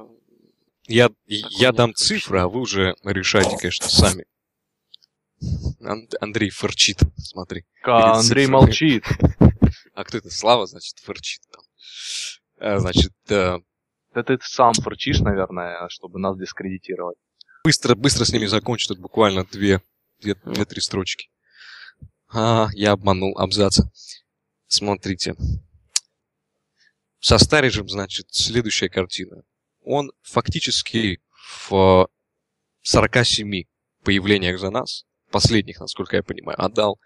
Я, я дам цифры, а вы уже решайте, конечно, сами. Ан- Андрей фырчит, смотри. Ка- Андрей цифрами. молчит. А кто это? Слава, значит, фырчит там. А, Значит, э, Да ты сам фырчишь, наверное, чтобы нас дискредитировать. быстро, быстро с ними закончу, тут буквально две, две, две-три строчки. А, я обманул абзац. Смотрите. Со Стариджем, значит, следующая картина. Он фактически в 47 появлениях за нас, последних, насколько я понимаю, отдал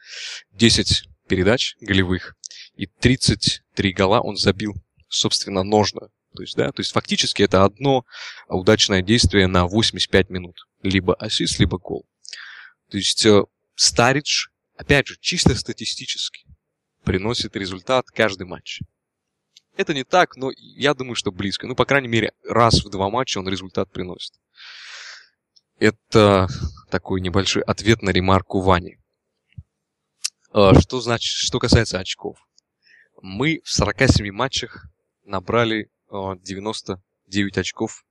10 передач голевых и 33 гола он забил, собственно, ножно. То есть, да, то есть фактически это одно удачное действие на 85 минут. Либо ассист, либо гол. То есть э, Старидж, опять же, чисто статистически приносит результат каждый матч. Это не так, но я думаю, что близко. Ну, по крайней мере, раз в два матча он результат приносит. Это такой небольшой ответ на ремарку Вани. Э, Что значит, что касается очков. Мы в 47 матчах набрали э, 99 очков,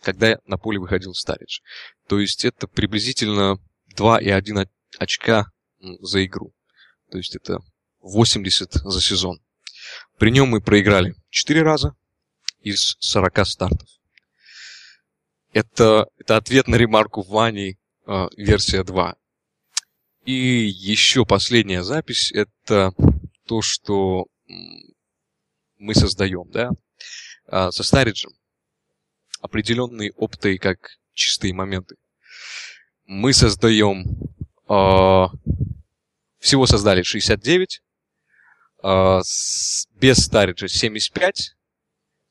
когда на поле выходил Старидж. То есть это приблизительно 2,1 о- очка за игру. То есть это 80 за сезон. При нем мы проиграли 4 раза из 40 стартов. Это, это ответ на ремарку Вани, э, версия 2. И еще последняя запись, это то, что мы создаем, да, а, со Стариджем. Определенные опыты как чистые моменты. Мы создаем... а, всего создали 69, а, с- без Стариджа 75,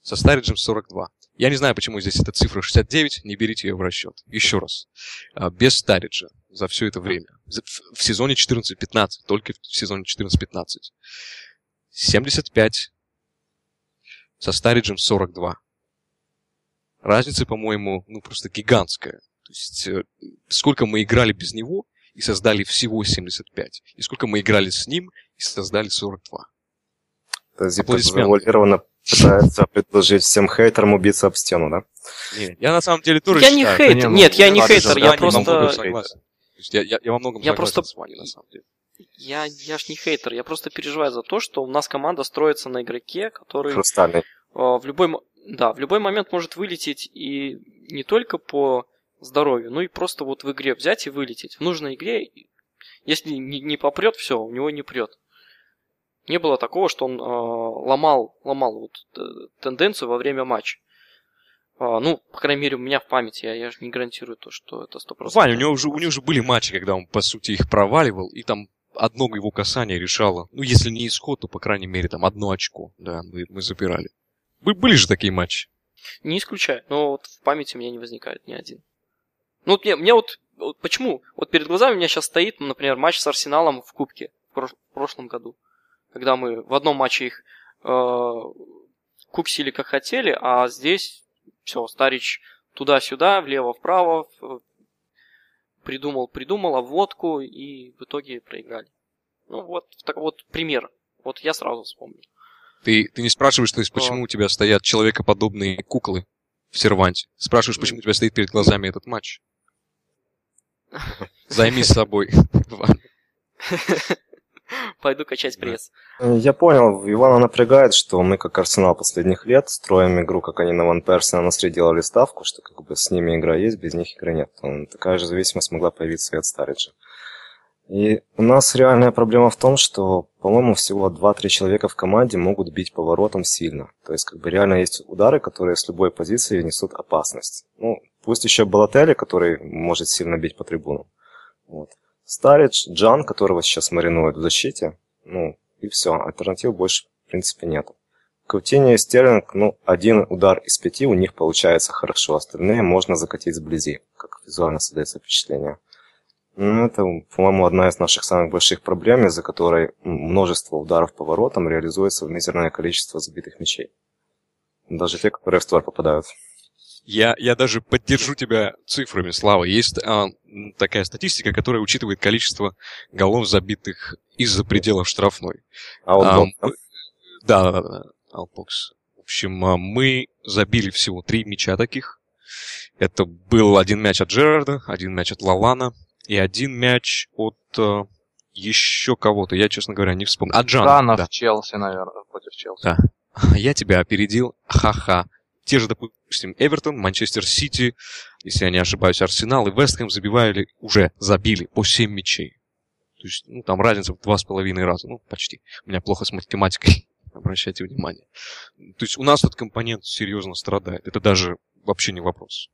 со Стариджем 42. Я не знаю, почему здесь эта цифра 69, не берите ее в расчет. Еще раз. А, без Стариджа за все это время. В, в сезоне 14-15, только в сезоне 14-15. 75, со Стариджем 42. Разница, по-моему, ну просто гигантская. То есть э, сколько мы играли без него и создали всего 75. И сколько мы играли с ним и создали 42. То есть завуалированно пытается предложить всем хейтерам убиться об стену, да? Не, я на самом деле тоже Я не считаю, хейтер, не, ну, нет, я не хейтер, я просто... я, я, я во многом Я согласен просто- с вами, на самом деле. Я, я ж не хейтер, я просто переживаю за то, что у нас команда строится на игроке, который Хрустальный. э, в любой, да, в любой момент может вылететь и не только по здоровью, но и просто вот в игре взять и вылететь. В нужной игре, если не, не попрет, все, у него не прет. Не было такого, что он э, ломал, ломал вот э, тенденцию во время матча. А, ну, по крайней мере, у меня в памяти, я, я же не гарантирую то, что это 100%. Ваня, у него, уже, у него уже были матчи, когда он, по сути, их проваливал, и там одно его касание решало. Ну, если не исход, то, по крайней мере, там одно очко, да, мы, мы забирали. Бы- Были же такие матчи. Не исключаю, но вот в памяти у меня не возникает ни один. Ну, вот мне, мне вот, вот почему? Вот перед глазами у меня сейчас стоит, например, матч с Арсеналом в Кубке в, прош- в прошлом году. Когда мы в одном матче их э, купсили как хотели, а здесь все, Старич туда-сюда, влево-вправо, в- придумал, придумал обводку и в итоге проиграли. Ну вот, так вот пример. Вот я сразу вспомнил. Ты, ты не спрашиваешь, то есть, почему у тебя стоят человекоподобные куклы в серванте. Спрашиваешь, почему у тебя стоит перед глазами этот матч. Займись собой. Ваня. Пойду качать пресс. Я понял, Ивана напрягает, что мы, как Арсенал последних лет, строим игру, как они на Ван Перси на Насре делали ставку, что как бы с ними игра есть, без них игры нет. Такая же зависимость могла появиться и от Стариджа. И у нас реальная проблема в том, что, по-моему, всего 2-3 человека в команде могут бить поворотом сильно. То есть, как бы реально есть удары, которые с любой позиции несут опасность. Ну, пусть еще Балотели, который может сильно бить по трибунам. Вот. Старидж, Джан, которого сейчас маринуют в защите, ну, и все. Альтернатив больше, в принципе, нету. Каутини и Стерлинг, ну, один удар из пяти у них получается хорошо, остальные можно закатить сблизи, как визуально создается впечатление. Ну, это, по-моему, одна из наших самых больших проблем, из-за которой множество ударов по воротам реализуется в мизерное количество забитых мячей. Даже те, которые в створ попадают. Я, я даже поддержу тебя цифрами, Слава. Есть а, такая статистика, которая учитывает количество голов, забитых из-за пределов штрафной. А, да? Да, да, да. Outbox. В общем, а, мы забили всего три мяча таких. Это был один мяч от Джерарда, один мяч от Лалана, и один мяч от э, еще кого-то. Я, честно говоря, не вспомню. От Джана. Джана да. в Челси, наверное, против Челси. Да. Я тебя опередил. Ха-ха. Те же, допустим, Эвертон, Манчестер Сити, если я не ошибаюсь, Арсенал и Вестхэм забивали, уже забили по 7 мячей. То есть, ну, там разница в два с половиной раза. Ну, почти. У меня плохо с математикой. Обращайте внимание. То есть у нас этот компонент серьезно страдает. Это даже вообще не вопрос.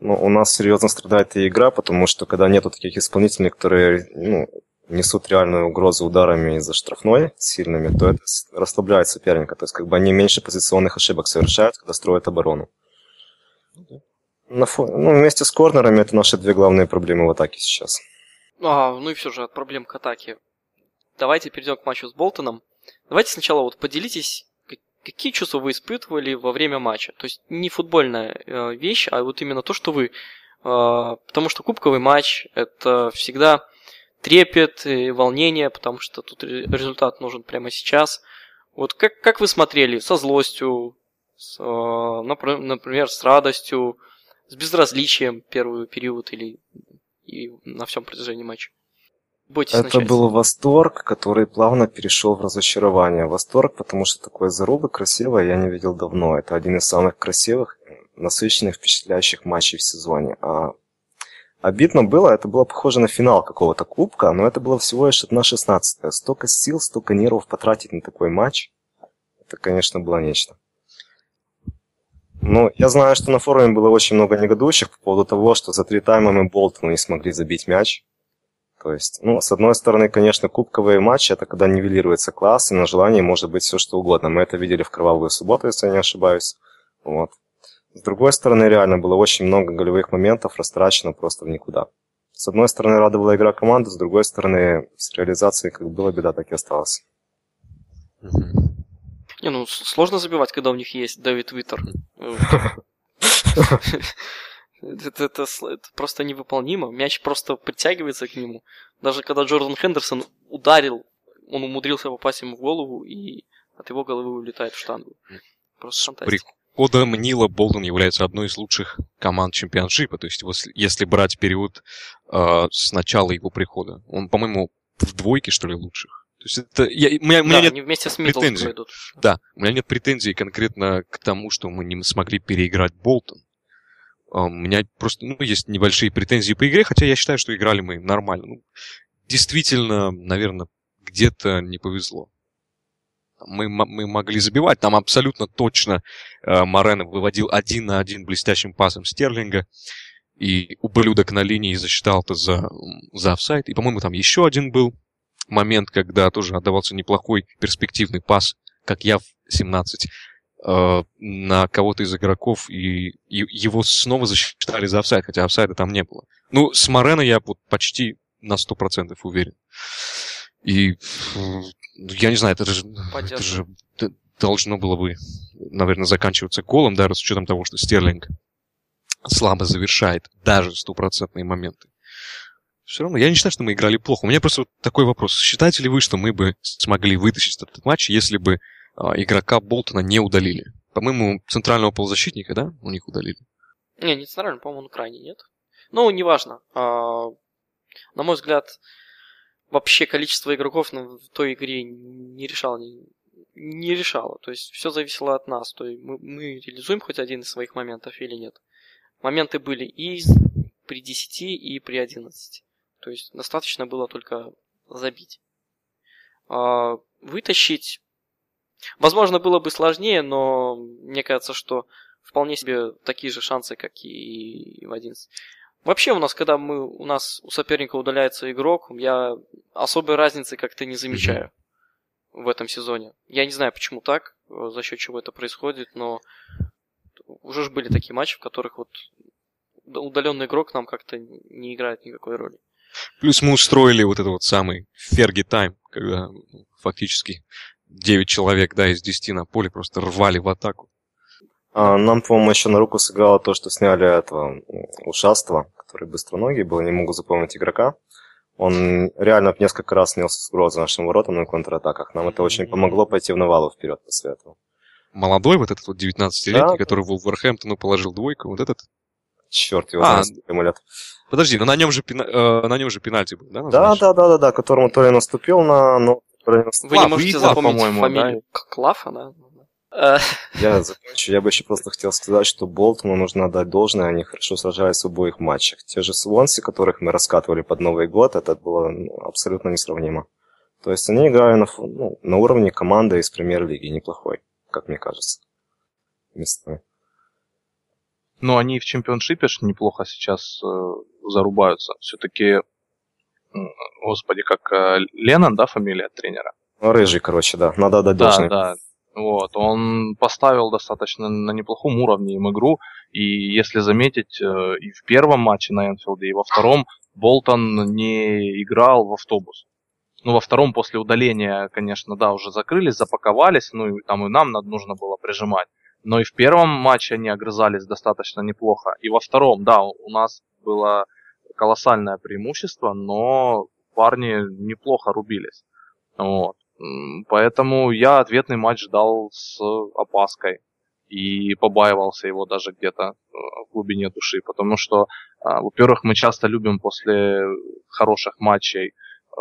Ну, у нас серьезно страдает и игра, потому что когда нету таких исполнителей, которые ну, несут реальную угрозу ударами из-за штрафной сильными, то это расслабляет соперника. То есть как бы они меньше позиционных ошибок совершают, когда строят оборону. На фо... Ну, вместе с корнерами это наши две главные проблемы в атаке сейчас. А, ну и все же от проблем к атаке. Давайте перейдем к матчу с Болтоном. Давайте сначала вот поделитесь какие чувства вы испытывали во время матча? То есть не футбольная э, вещь, а вот именно то, что вы... Э, потому что кубковый матч – это всегда трепет и волнение, потому что тут результат нужен прямо сейчас. Вот как, как вы смотрели? Со злостью, с, э, например, с радостью, с безразличием первый период или и на всем протяжении матча? Бойтесь Это начать. был восторг, который плавно перешел в разочарование. Восторг, потому что такое зарубы красивое я не видел давно. Это один из самых красивых, насыщенных, впечатляющих матчей в сезоне. А обидно было, это было похоже на финал какого-то кубка, но это было всего лишь одна шестнадцатая. Столько сил, столько нервов потратить на такой матч, это, конечно, было нечто. Ну, я знаю, что на форуме было очень много негодующих по поводу того, что за три тайма мы Болтону не смогли забить мяч. То есть, ну, с одной стороны, конечно, кубковые матчи, это когда нивелируется класс, и на желании может быть все что угодно. Мы это видели в кровавую субботу, если я не ошибаюсь. Вот. С другой стороны, реально было очень много голевых моментов растрачено просто в никуда. С одной стороны, радовала игра команды, с другой стороны, с реализацией как была беда, так и осталась. Не, ну сложно забивать, когда у них есть Дэвид Виттер. Это, это, это просто невыполнимо. Мяч просто притягивается к нему. Даже когда Джордан Хендерсон ударил, он умудрился попасть ему в голову, и от его головы улетает в штангу. Просто фантастика. Приходом Нила Болден является одной из лучших команд чемпионшипа. То есть, если брать период э, с начала его прихода, он, по-моему, в двойке, что ли, лучших. То есть это я, у меня, да, у меня нет вместе с претензий. идут. Да, у меня нет претензий конкретно к тому, что мы не смогли переиграть Болтон. А, у меня просто ну, есть небольшие претензии по игре, хотя я считаю, что играли мы нормально. Ну, действительно, наверное, где-то не повезло. Мы, мы могли забивать. Там абсолютно точно э, Морено выводил один на один блестящим пасом Стерлинга. И ублюдок на линии засчитал это за, за офсайд. И, по-моему, там еще один был момент, когда тоже отдавался неплохой перспективный пас, как я в 17 э, на кого-то из игроков, и, и его снова засчитали за офсайд, хотя офсайда там не было. Ну, с Морено я вот почти на 100% уверен. И я не знаю, это же, это же должно было бы, наверное, заканчиваться голом, даже с учетом того, что Стерлинг слабо завершает даже стопроцентные моменты. Все равно, я не считаю, что мы играли плохо. У меня просто вот такой вопрос. Считаете ли вы, что мы бы смогли вытащить этот матч, если бы игрока Болтона не удалили. По-моему, центрального полузащитника, да, у них удалили? Не, не центрального, по-моему, он крайне нет. Ну, неважно. А, на мой взгляд, вообще количество игроков в той игре не решало, не, не решало. То есть все зависело от нас. То есть мы, мы реализуем хоть один из своих моментов или нет. Моменты были и при 10, и при 11. То есть достаточно было только забить. А, вытащить Возможно, было бы сложнее, но мне кажется, что вполне себе такие же шансы, как и в 11. Вообще у нас, когда мы, у нас у соперника удаляется игрок, я особой разницы как-то не замечаю. в этом сезоне. Я не знаю, почему так, э, за счет чего это происходит, но уже же были такие матчи, в которых вот удаленный игрок нам как-то не играет никакой роли. Плюс мы устроили вот этот вот самый Ферги тайм, когда ну, фактически 9 человек, да, из 10 на поле просто рвали в атаку. А, нам, по-моему, еще на руку сыграло то, что сняли этого ушаства, который быстроногий был, не могу запомнить игрока. Он реально несколько раз снялся с угрозы нашим воротам на контратаках. Нам это очень помогло пойти в навалу вперед после этого. Молодой вот этот вот 19-летний, да. который в Вулверхэмптону положил двойку, вот этот? Черт его а, знает, ему лет. Подожди, но на нем же, пена... э, на нем же пенальти был, да? Да, да, да, да, да, которому то ли наступил на... Ну, Вы не можете запомнить фамилию да? Клафа, да? Э. Я закончу. Я бы еще просто хотел сказать, что Болтону нужно дать должное. Они хорошо сражались в обоих матчах. Те же Свонси, которых мы раскатывали под Новый год, это было ну, абсолютно несравнимо. То есть они играли на, ну, на уровне команды из премьер-лиги, неплохой, как мне кажется. Местами. Но ну, они в чемпионшипе ж неплохо сейчас э, зарубаются. Все-таки, господи, как э, Леннон, да, фамилия тренера? Рыжий, короче, да. Надо отдать да, должное. Да, вот, он поставил достаточно на неплохом уровне им игру, и если заметить, э, и в первом матче на Энфилде, и во втором Болтон не играл в автобус. Ну, во втором после удаления, конечно, да, уже закрылись, запаковались, ну, и там и нам нужно было прижимать. Но и в первом матче они огрызались достаточно неплохо. И во втором, да, у нас было колоссальное преимущество, но парни неплохо рубились. Вот. Поэтому я ответный матч ждал с опаской и побаивался его даже где-то э, в глубине души, потому что, а, во-первых, мы часто любим после хороших матчей, э,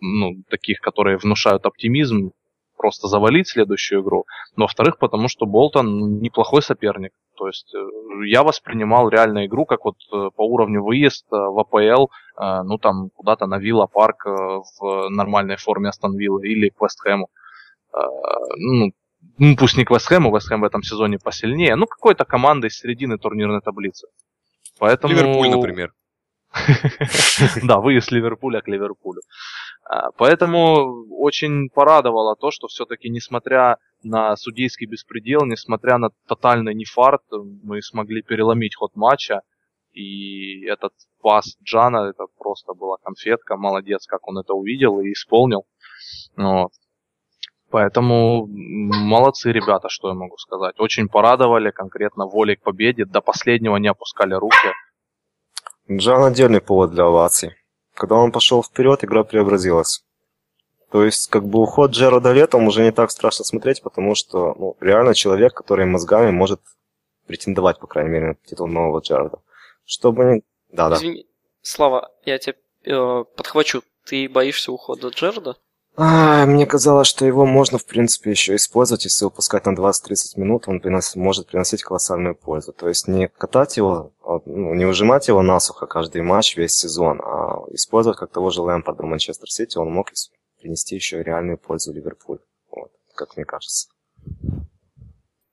ну, таких, которые внушают оптимизм, просто завалить следующую игру. Но, во-вторых, потому что Болтон неплохой соперник. То есть э, я воспринимал реально игру как вот э, по уровню выезд э, в АПЛ, ну там куда-то на Вилла Парк в нормальной форме Астон Вилла или к Вестхэму. Ну, ну, пусть не к Вестхэму, Вестхэм в этом сезоне посильнее, ну какой-то командой из середины турнирной таблицы. Поэтому... Ливерпуль, например. Да, выезд Ливерпуля к Ливерпулю. А, поэтому очень порадовало то, что все-таки, несмотря на судейский беспредел, несмотря на тотальный нефарт, мы смогли переломить ход матча. И этот пас Джана, это просто была конфетка. Молодец, как он это увидел и исполнил. Вот. Поэтому молодцы ребята, что я могу сказать. Очень порадовали, конкретно волей к победе. До последнего не опускали руки. Джан отдельный повод для оваций. Когда он пошел вперед, игра преобразилась. То есть, как бы уход Джерода летом уже не так страшно смотреть, потому что ну, реально человек, который мозгами может претендовать, по крайней мере, на титул нового Джерода. Чтобы не... Да, да. Слава, я тебя э, подхвачу. Ты боишься ухода Джерода? А, мне казалось, что его можно, в принципе, еще использовать, если выпускать на 20-30 минут, он приносит, может приносить колоссальную пользу. То есть не катать его, а, ну, не ужимать его насухо каждый матч, весь сезон, а использовать как того же Лэмпорда Манчестер Сити, он мог принести еще реальную пользу Ливерпулю. Вот, как мне кажется.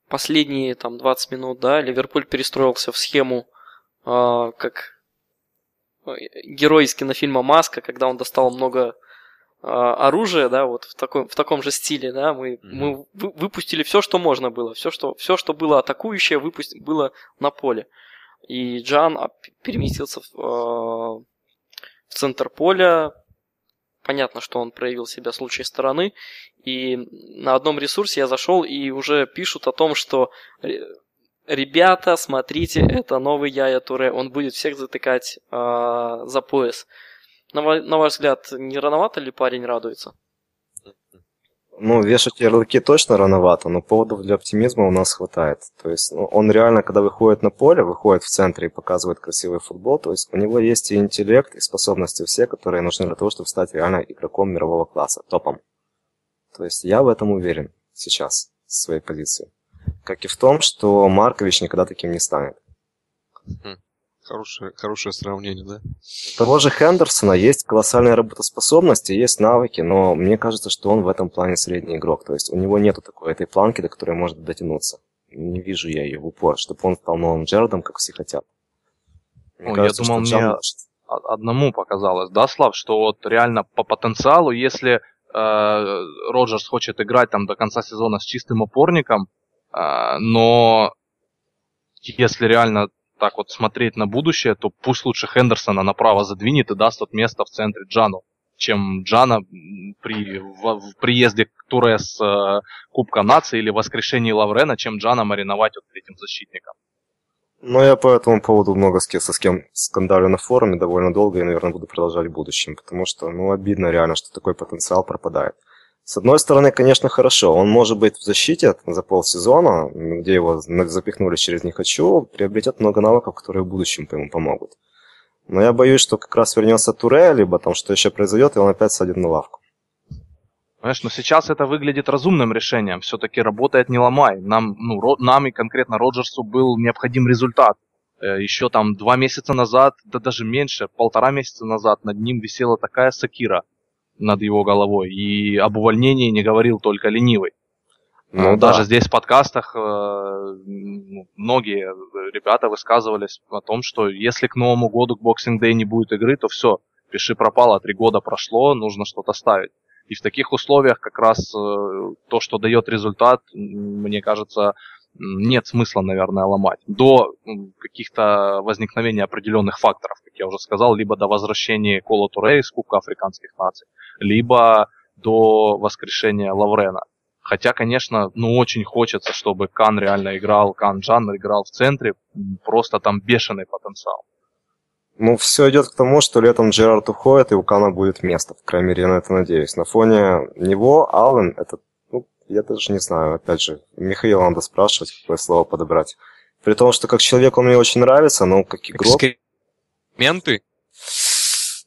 Последние там 20 минут, да, Ливерпуль перестроился в схему, э, как герой из кинофильма «Маска», когда он достал много а, оружие, да, вот в таком, в таком же стиле, да, мы, mm-hmm. мы выпустили все, что можно было, все, что, все, что было атакующее, выпусти, было на поле. И Джан переместился в, э, в центр поля, понятно, что он проявил себя с лучшей стороны, и на одном ресурсе я зашел, и уже пишут о том, что ребята, смотрите, это новый Яя Туре, он будет всех затыкать э, за пояс. На, на ваш взгляд, не рановато ли парень радуется? Ну, вешать ярлыки точно рановато, но поводов для оптимизма у нас хватает. То есть ну, он реально, когда выходит на поле, выходит в центре и показывает красивый футбол, то есть у него есть и интеллект, и способности все, которые нужны для того, чтобы стать реально игроком мирового класса, топом. То есть я в этом уверен сейчас, с своей позиции. Как и в том, что Маркович никогда таким не станет. Хорошее, хорошее сравнение, да? У того же Хендерсона есть колоссальная работоспособность и есть навыки, но мне кажется, что он в этом плане средний игрок. То есть у него нету такой этой планки, до которой может дотянуться. Не вижу я ее в упор, чтобы он стал новым Джердом, как все хотят. Мне Ой, кажется, я думал, Джан... мне одному показалось, да, Слав, что вот реально по потенциалу, если э, Роджерс хочет играть там до конца сезона с чистым опорником, э, но если реально так вот смотреть на будущее, то пусть лучше Хендерсона направо задвинет и даст вот место в центре Джану, чем Джана при в, в приезде Туре с э, Кубка Нации или воскрешении Лаврена, чем Джана мариновать вот этим защитником. Но я по этому поводу много с кем, с кем скандалю на форуме довольно долго и, наверное, буду продолжать в будущем, потому что, ну, обидно реально, что такой потенциал пропадает. С одной стороны, конечно, хорошо. Он может быть в защите за полсезона, где его запихнули через «не хочу», приобретет много навыков, которые в будущем ему помогут. Но я боюсь, что как раз вернется Туре, либо там что еще произойдет, и он опять садит на лавку. Понимаешь, но сейчас это выглядит разумным решением. Все-таки работает не ломай. Нам, ну, ро, нам и конкретно Роджерсу был необходим результат. Э, еще там два месяца назад, да даже меньше, полтора месяца назад над ним висела такая сакира над его головой. И об увольнении не говорил только ленивый. Ну, ну Даже здесь в подкастах э, многие ребята высказывались о том, что если к Новому году, к Boxing Day не будет игры, то все, пиши пропало, три года прошло, нужно что-то ставить. И в таких условиях как раз э, то, что дает результат, мне кажется, нет смысла, наверное, ломать. До каких-то возникновения определенных факторов, как я уже сказал, либо до возвращения Кола Туре из Кубка Африканских наций, либо до воскрешения Лаврена. Хотя, конечно, ну очень хочется, чтобы Кан реально играл, Кан Джан играл в центре, просто там бешеный потенциал. Ну, все идет к тому, что летом Джерард уходит, и у Кана будет место. В крайней мере, я на это надеюсь. На фоне него Аллен, это, я даже не знаю, опять же, Михаила надо спрашивать, какое слово подобрать. При том, что как человек он мне очень нравится, но как игрок... Экскременты?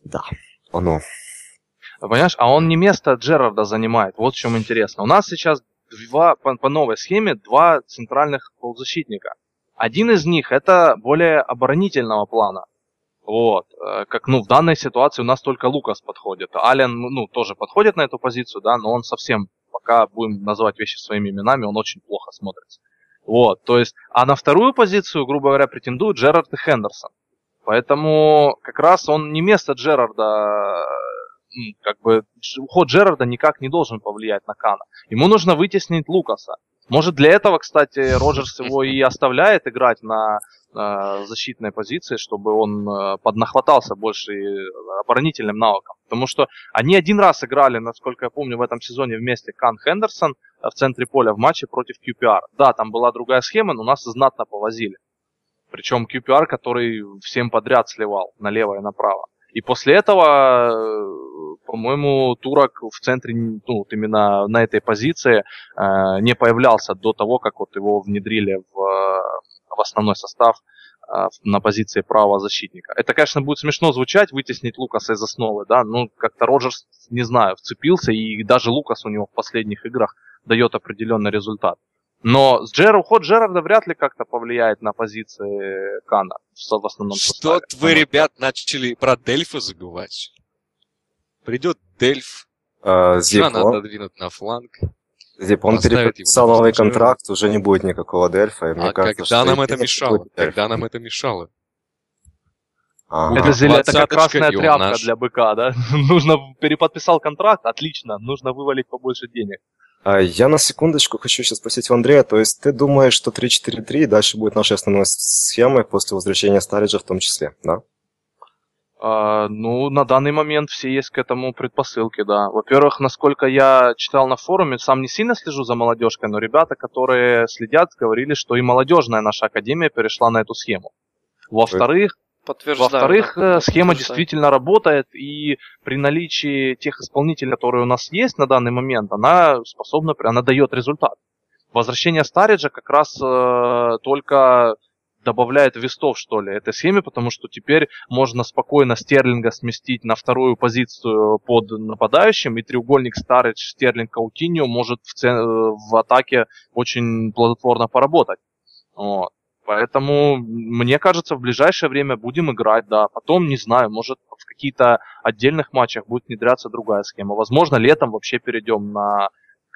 Да, оно. Понимаешь, а он не место Джерарда занимает. Вот в чем интересно. У нас сейчас два, по, по новой схеме два центральных полузащитника. Один из них это более оборонительного плана. Вот. Э, как, ну, в данной ситуации у нас только Лукас подходит. Ален, ну, тоже подходит на эту позицию, да, но он совсем, пока будем называть вещи своими именами, он очень плохо смотрится. Вот, то есть, а на вторую позицию, грубо говоря, претендуют Джерард и Хендерсон. Поэтому как раз он не место Джерарда как бы уход Джерарда никак не должен повлиять на Кана. Ему нужно вытеснить Лукаса. Может для этого, кстати, Роджерс его и оставляет играть на э, защитной позиции, чтобы он э, поднахватался больше оборонительным навыком. Потому что они один раз играли, насколько я помню, в этом сезоне вместе Кан Хендерсон в центре поля в матче против QPR. Да, там была другая схема, но нас знатно повозили. Причем QPR, который всем подряд сливал налево и направо. И после этого, э, по-моему, Турок в центре, ну, вот именно на этой позиции э, не появлялся до того, как вот его внедрили в, в основной состав э, на позиции правого защитника. Это, конечно, будет смешно звучать, вытеснить Лукаса из основы, да, но как-то Роджерс, не знаю, вцепился, и даже Лукас у него в последних играх дает определенный результат. Но с Джер, уход Джерарда вряд ли как-то повлияет на позиции Кана в основном Что вы, ребят, начали про Дельфа забывать? Придет Дельф, а, Зип, надо двинуть на фланг. Зип, он переподписал новый контракт, уже не будет никакого Дельфа. И мне а кажется, когда нам это мешало? Когда нам это мешало? Ага. Это, зеле... это как красная тряпка наш... для быка, да? нужно переподписал контракт, отлично, нужно вывалить побольше денег. А я на секундочку хочу сейчас спросить у Андрея, то есть ты думаешь, что 3-4-3 дальше будет нашей основной схемой после возвращения Стариджа в том числе, да? А, ну, на данный момент все есть к этому предпосылки, да. Во-первых, насколько я читал на форуме, сам не сильно слежу за молодежкой, но ребята, которые следят, говорили, что и молодежная наша академия перешла на эту схему. Во-вторых, во-вторых, да, э, схема действительно работает, и при наличии тех исполнителей, которые у нас есть на данный момент, она способна, она дает результат. Возвращение Стариджа как раз э, только добавляет вестов, что ли, этой схеме, потому что теперь можно спокойно Стерлинга сместить на вторую позицию под нападающим, и треугольник Старидж, Стерлинг, Каутиньо может в, ц... в атаке очень плодотворно поработать. Вот. Поэтому, мне кажется, в ближайшее время будем играть, да. Потом, не знаю, может в каких-то отдельных матчах будет внедряться другая схема. Возможно, летом вообще перейдем на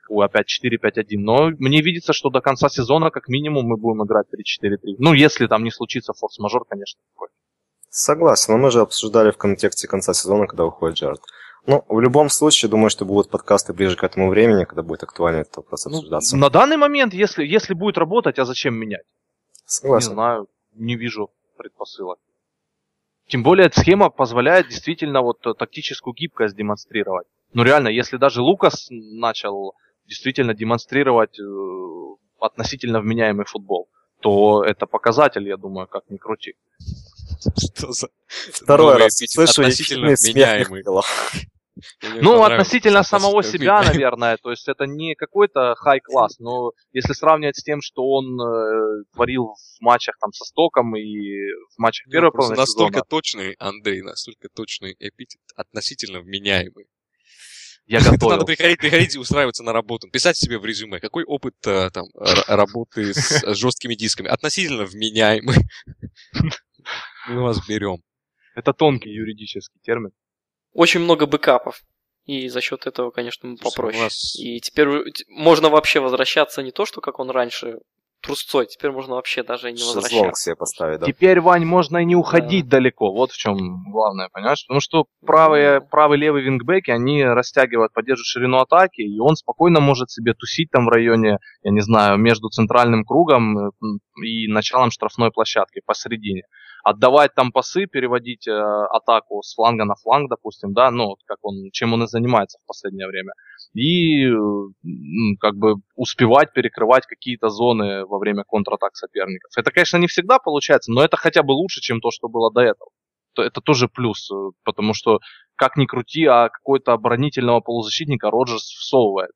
опять 4-5-1. Но мне видится, что до конца сезона как минимум мы будем играть 3-4-3. Ну, если там не случится форс-мажор, конечно, такой. Согласен, но мы же обсуждали в контексте конца сезона, когда уходит Джаред. Ну, в любом случае, думаю, что будут подкасты ближе к этому времени, когда будет актуально этот вопрос Ну, обсуждаться. на данный момент, если, если будет работать, а зачем менять? Согласен. Не знаю, не вижу предпосылок. Тем более схема позволяет действительно вот тактическую гибкость демонстрировать. Ну реально, если даже Лукас начал действительно демонстрировать э, относительно вменяемый футбол, то это показатель, я думаю, как ни крути. Что за Второй раз эпитет? слышу относительно вменяемый. Ну, относительно самого себя, наверное, то есть это не какой-то хай-класс, но если сравнивать с тем, что он э, творил в матчах там со Стоком и в матчах Ну, просто половины настолько сезона, точный, Андрей, настолько точный эпитет, относительно вменяемый. Я готовил. надо приходить, приходить и устраиваться на работу. Писать себе в резюме, какой опыт э, там работы с э, жесткими дисками. Относительно вменяемый. Мы вас берем. Это тонкий юридический термин. Очень много бэкапов. И за счет этого, конечно, мы Слушай, у попроще. И теперь т- можно вообще возвращаться не то, что как он раньше трусцой, теперь можно вообще даже и не Шезлонг возвращаться. себе поставить, да. Теперь, Вань, можно и не уходить далеко. Вот в чем главное, понимаешь? Потому что правые, правый, левый вингбеки, они растягивают, поддерживают ширину атаки, и он спокойно может себе тусить там в районе, я не знаю, между центральным кругом э, и началом штрафной площадки посередине. Отдавать там пасы, переводить э, атаку с фланга на фланг, допустим, да, ну, вот как он, чем он и занимается в последнее время. И э, как бы успевать перекрывать какие-то зоны во время контратак соперников. Это, конечно, не всегда получается, но это хотя бы лучше, чем то, что было до этого. То Это тоже плюс, э, потому что, как ни крути, а какой-то оборонительного полузащитника Роджерс всовывает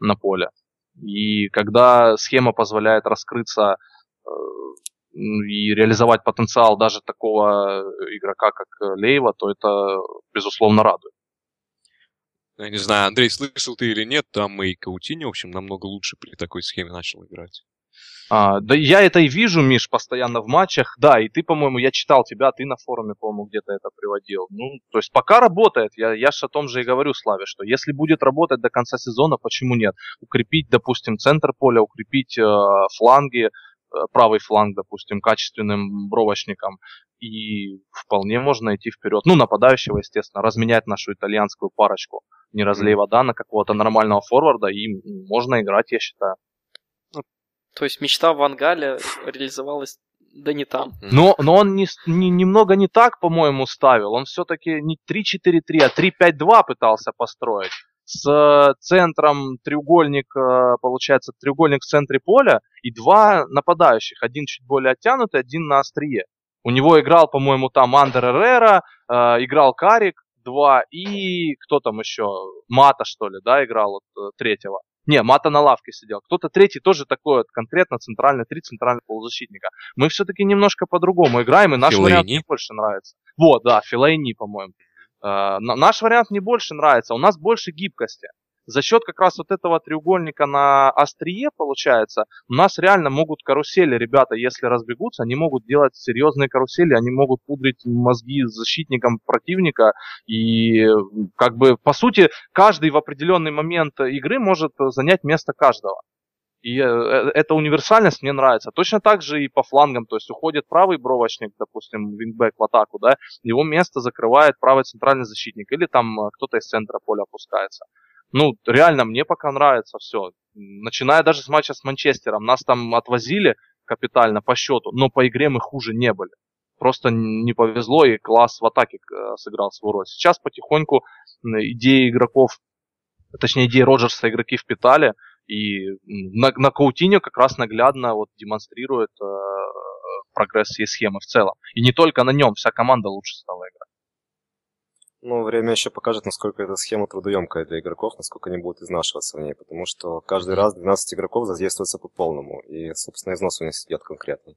на поле. И когда схема позволяет раскрыться э, и реализовать потенциал даже такого игрока, как Лейва, то это, безусловно, радует. Я не знаю, Андрей, слышал ты или нет, там и Каутини, в общем, намного лучше при такой схеме начал играть. А, да я это и вижу, Миш, постоянно в матчах. Да, и ты, по-моему, я читал тебя, ты на форуме, по-моему, где-то это приводил. Ну, то есть пока работает. Я, я же о том же и говорю, Славе, что если будет работать до конца сезона, почему нет? Укрепить, допустим, центр поля, укрепить э, фланги, правый фланг, допустим, качественным бровочником. И вполне можно идти вперед. Ну, нападающего, естественно, разменять нашу итальянскую парочку. Не разлей вода на какого-то нормального форварда, и можно играть, я считаю. То есть мечта Ван Галя реализовалась да не там. Но, но он не, не- немного не так, по-моему, ставил. Он все-таки не 3-4-3, а 3-5-2 пытался построить. С э, центром треугольник, э, получается, треугольник в центре поля и два нападающих. Один чуть более оттянутый, один на острие. У него играл, по-моему, там Андер Эррера, э, играл Карик, два, и кто там еще? Мата, что ли, да, играл вот, э, третьего. Не, Мата на лавке сидел. Кто-то третий тоже такой вот, конкретно центральный, три центральных полузащитника. Мы все-таки немножко по-другому играем, и наш Филейни? вариант мне больше нравится. Вот, да, Филейни, по-моему. Э, на- наш вариант мне больше нравится, у нас больше гибкости. За счет как раз вот этого треугольника на острие, получается, у нас реально могут карусели, ребята, если разбегутся, они могут делать серьезные карусели, они могут пудрить мозги защитникам противника, и как бы, по сути, каждый в определенный момент игры может занять место каждого. И э, э, эта универсальность мне нравится. Точно так же и по флангам, то есть уходит правый бровочник, допустим, вингбэк в атаку, да, его место закрывает правый центральный защитник, или там э, кто-то из центра поля опускается. Ну, реально, мне пока нравится все. Начиная даже с матча с Манчестером. Нас там отвозили капитально по счету, но по игре мы хуже не были. Просто не повезло, и класс в атаке сыграл свою роль. Сейчас потихоньку идеи игроков, точнее идеи Роджерса игроки впитали, и на, на Каутиньо как раз наглядно вот демонстрирует э, прогресс всей схемы в целом. И не только на нем, вся команда лучше стала играть. Ну, время еще покажет, насколько эта схема трудоемкая для игроков, насколько они будут изнашиваться в ней, потому что каждый раз 12 игроков задействуется по полному, и, собственно, износ у них идет конкретный.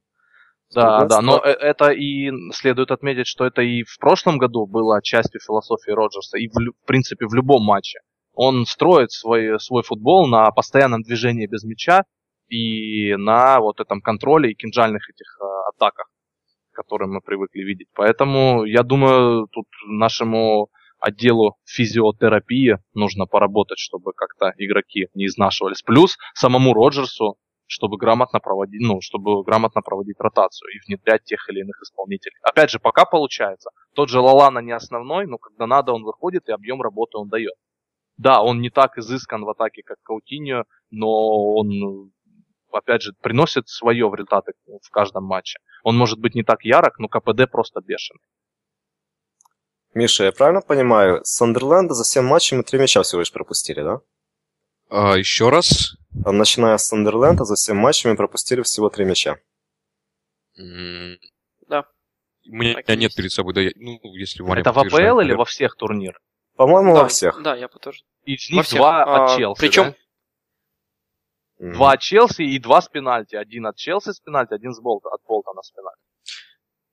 Да, да, но э- это и следует отметить, что это и в прошлом году было частью философии Роджерса, и в, в принципе в любом матче. Он строит свой, свой футбол на постоянном движении без мяча и на вот этом контроле и кинжальных этих э, атаках, которые мы привыкли видеть. Поэтому я думаю, тут нашему отделу физиотерапии нужно поработать, чтобы как-то игроки не изнашивались. Плюс самому Роджерсу чтобы грамотно проводить, ну, чтобы грамотно проводить ротацию и внедрять тех или иных исполнителей. Опять же, пока получается, Тот же Лалана не основной, но когда надо, он выходит и объем работы он дает. Да, он не так изыскан в атаке, как Каутиньо, но он, опять же, приносит свое в результаты в каждом матче. Он может быть не так ярок, но КПД просто бешеный. Миша, я правильно понимаю, Сандерленда за 7 матчей мы 3 мяча всего лишь пропустили, да? А, еще раз. А начиная с Сандерленда за 7 матчей мы пропустили всего 3 мяча. М, Да. У меня Так нет есть. перед собой, да, я- ну, если Ваня Это в АПЛ или во всех турнирах? По-моему, да, во всех. Да, я подтверждаю. Из Во них два А, от Челси, причем- да? Два от Челси и два с пенальти. Один от Челси с пенальти, один с Болта, от Болтона с пенальти.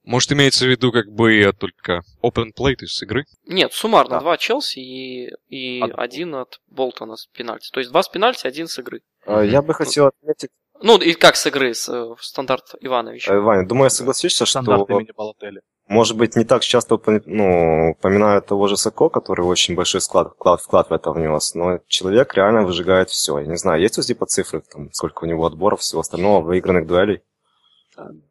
Может, имеется в виду как бы только open play, то есть с игры? Нет, суммарно Да. два от Челси и, и От- один от Болтона с пенальти. То есть два с пенальти, один с игры. А, Я бы хотел отметить, Ну, и как с игры, с э, стандарт Ивановича. э, Ваня, думаю, согласишься, что, Стандарт имени Балотели. Может быть, не так часто ну, упоминают того же Сако, который очень большой склад, вклад, вклад в это внес, но человек реально выжигает все. Я не знаю, есть у Зипа цифры, там, сколько у него отборов, всего остального, выигранных дуэлей?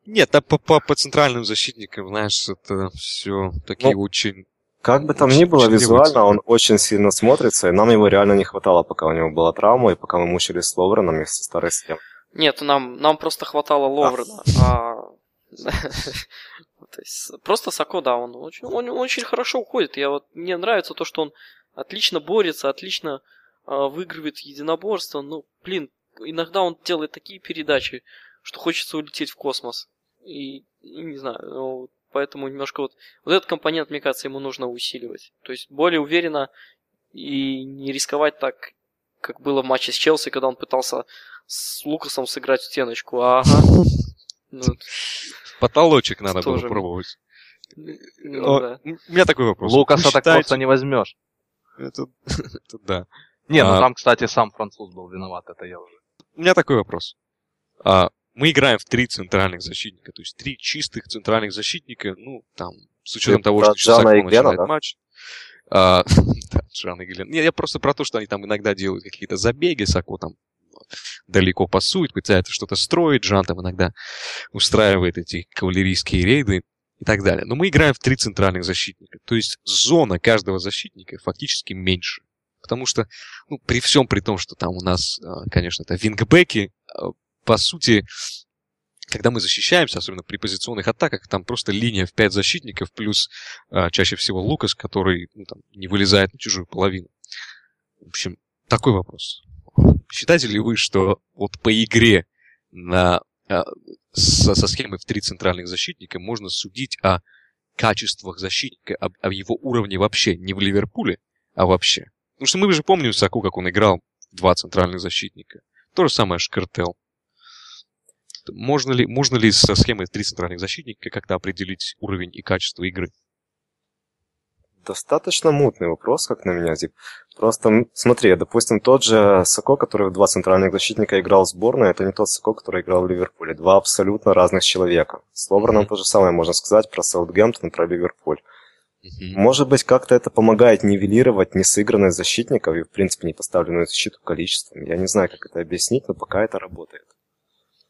Нет, а по, по, по центральным защитникам, знаешь, это все такие Ну, очень... Как бы там Очень- ни было, визуально он очень сильно смотрится, и нам его реально не хватало, пока у него была травма, и пока мы мучились с Ловреном и со старой схемой. Нет, нам, нам просто хватало Ловрена. А... То есть, просто Сако, да, он очень, он очень хорошо уходит. Я вот, мне нравится то, что он отлично борется, отлично а, выигрывает единоборство. Ну, блин, иногда он делает такие передачи, что хочется улететь в космос. И, и не знаю, ну, поэтому немножко вот, вот этот компонент, мне кажется, ему нужно усиливать. То есть более уверенно и не рисковать так, как было в матче с Челси, когда он пытался с Лукасом сыграть в стеночку. Ага. Ну, Потолочек надо было Тоже. пробовать. ну О, да. У меня такой вопрос. Лукаса так считаете- просто не возьмешь. Это, это да. Не, ну А. там, кстати, сам француз был виноват, это я уже. У меня такой вопрос. А, мы играем в три центральных защитника, то есть три чистых центральных защитника, ну, там, с учетом Ты того, что сейчас начинает да? матч. А, да, Джан и Глен. Не, я просто про то, что они там иногда делают какие-то забеги, Сако там далеко пасует, пытается что-то строить, Жан там иногда устраивает эти кавалерийские рейды и так далее. Но мы играем в три центральных защитника. То есть зона каждого защитника фактически меньше. Потому что, ну, при всем при том, что там у нас, а, конечно, это вингбеки, а, по сути, когда мы защищаемся, особенно при позиционных атаках, там просто линия в 5 защитников, плюс а, чаще всего Лукас, который ну, там, не вылезает на чужую половину. В общем, такой вопрос. Считаете ли вы, что вот по игре на, а, со, со схемой в три центральных защитника можно судить о качествах защитника, об, о его уровне вообще, не в Ливерпуле, а вообще? Потому что мы же помним Саку, как он играл два центральных защитника. То же самое Шкартел. Можно ли, можно ли со схемой три центральных защитника как-то определить уровень и качество игры? Достаточно мутный вопрос, как на меня, Зип. Просто смотри, допустим, тот же Сако, который в два центральных защитника играл в сборной, это не тот Сако, который играл в Ливерпуле. Два абсолютно разных человека. С Ловреном Мгм. то же самое можно сказать про Саутгемптон, про Ливерпуль. Может быть, как-то это помогает нивелировать несыгранность защитников и, в принципе, не поставленную защиту количеством. Я не знаю, как это объяснить, но пока это работает.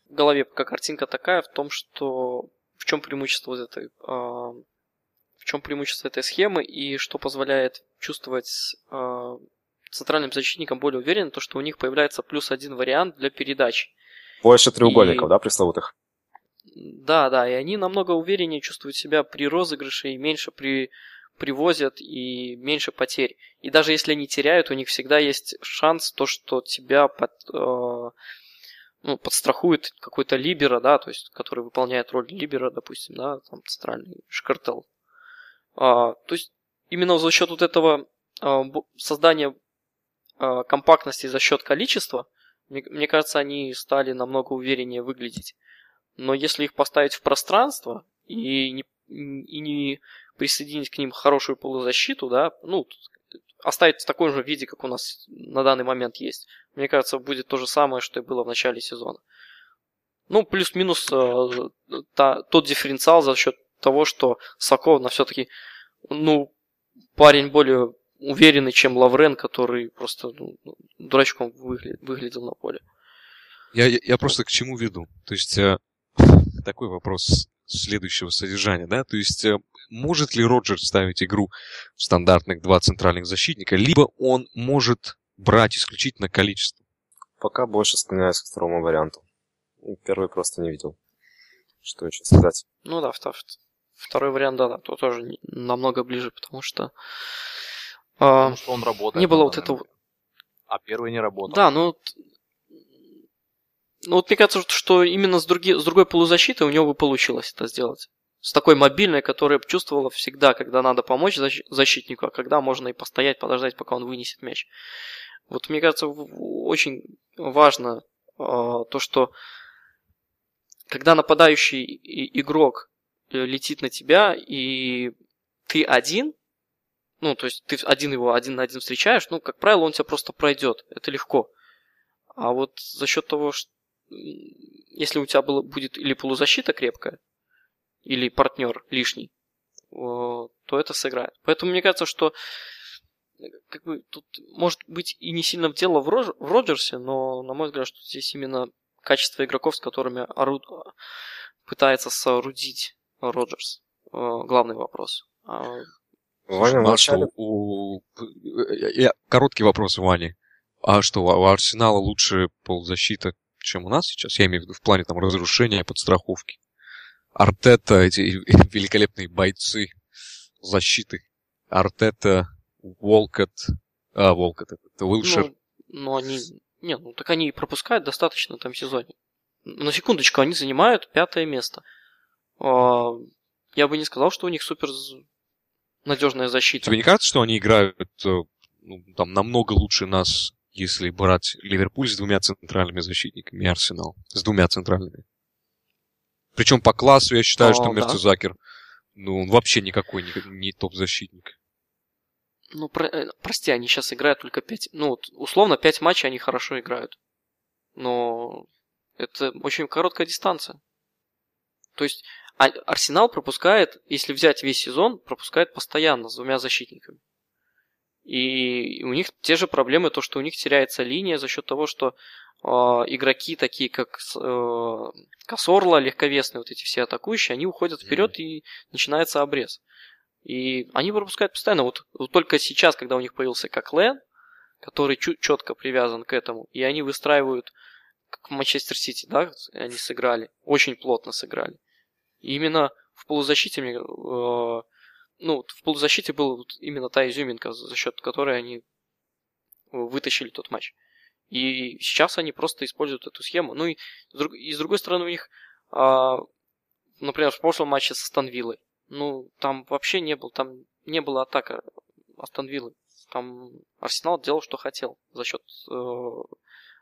В голове пока картинка такая в том, что в чем преимущество вот этой в чем преимущество этой схемы и что позволяет чувствовать а, центральным защитникам более уверенно, то что у них появляется плюс один вариант для передач. Больше треугольников, И- да, пресловутых? Да, да, и они намного увереннее чувствуют себя при розыгрыше и меньше при привозят и меньше потерь. И даже если они теряют, у них всегда есть шанс то, что тебя под, э, ну, подстрахует какой-то либера, да, то есть который выполняет роль либера, допустим, да, там центральный шкартел. А, то есть именно за счет вот этого а, создания а, компактности за счет количества, мне, кажется, они стали намного увереннее выглядеть. Но если их поставить в пространство и не, и не присоединить к ним хорошую полузащиту, да, ну, оставить в таком же виде, как у нас на данный момент есть, мне кажется, будет то же самое, что и было в начале сезона. Ну, плюс-минус э, та- тот дифференциал за счет того, что Соколовна все-таки, ну, парень более уверенный, чем Лаврен, который просто ну, дурачком выгля- выглядел на поле. Я, я, я просто к чему веду? То есть э, такой вопрос следующего содержания, да? То есть э, может ли Роджер ставить игру в стандартных два центральных защитника, либо он может брать исключительно количество. Пока больше склоняюсь к второму варианту. Первый просто не видел. Что еще сказать? Ну да, втор- второй вариант, да, да, то тоже намного ближе, потому что... а, Потому что он работает. не было вот этого... А первый не работал. Да, ну... вот- Ну вот мне кажется, что именно с, други... с другой полузащитой у него бы получилось это сделать. С такой мобильной, которая чувствовала всегда, когда надо помочь защ- защитнику, а когда можно и постоять, подождать, пока он вынесет мяч. Вот мне кажется, очень важно а, то, что когда нападающий игрок э, летит на тебя, и ты один, ну, то есть ты один его один на один встречаешь, ну, как правило, он тебя просто пройдет. Это легко. А вот за счет того, что если у тебя было, будет или полузащита крепкая, или партнер лишний, э, то это сыграет. Поэтому мне кажется, что э, как бы тут может быть и не сильно дело в, Рож- в Роджерсе, но на мой взгляд, что здесь именно качество игроков, с которыми ору- пытается соорудить Роджерс. Э, Главный вопрос. А, Ваня, что, вначале у... я- Короткий вопрос, Вани. А что, у Арсенала лучше полузащита, чем у нас сейчас? Я имею в виду в плане там разрушения, подстраховки. Артета, эти великолепные бойцы защиты. Артета, Волкот, а, Волкот, это Уилшер. Ну, ну, они... Не, ну так они и пропускают достаточно этом сезоне. На секундочку, они занимают пятое место. А, Я бы не сказал, что у них супер надежная защита. Тебе не кажется, что они играют э, ну, там, намного лучше нас, если брать Ливерпуль с двумя центральными защитниками и Арсенал с двумя центральными? Причем по классу я считаю, А, что да. Мерцезакер, ну, он вообще никакой не, не топ-защитник. Ну, про- э, прости, они сейчас играют только 5... Ну, вот, условно, 5 матчей они хорошо играют. Но это очень короткая дистанция. То есть Арсенал пропускает, если взять весь сезон, пропускает постоянно с двумя защитниками. И у них те же проблемы, то, что у них теряется линия за счет того, что э, игроки такие, как э, Косорла, легковесные, вот эти все атакующие, они уходят вперед и начинается обрез. И они пропускают постоянно. Вот, вот только сейчас, когда у них появился как Лен, который четко привязан к этому, и они выстраивают, как в Манчестер Сити, да, они сыграли, очень плотно сыграли. И именно в полузащите мне, э, ну, в полузащите была вот именно та изюминка, за счет которой они вытащили тот матч. И сейчас они просто используют эту схему. Ну и и с другой стороны у них, а, например, в прошлом матче со Станвиллой, ну, там вообще не было, там не было атака Астон Виллы. Там Арсенал делал, что хотел за счет э,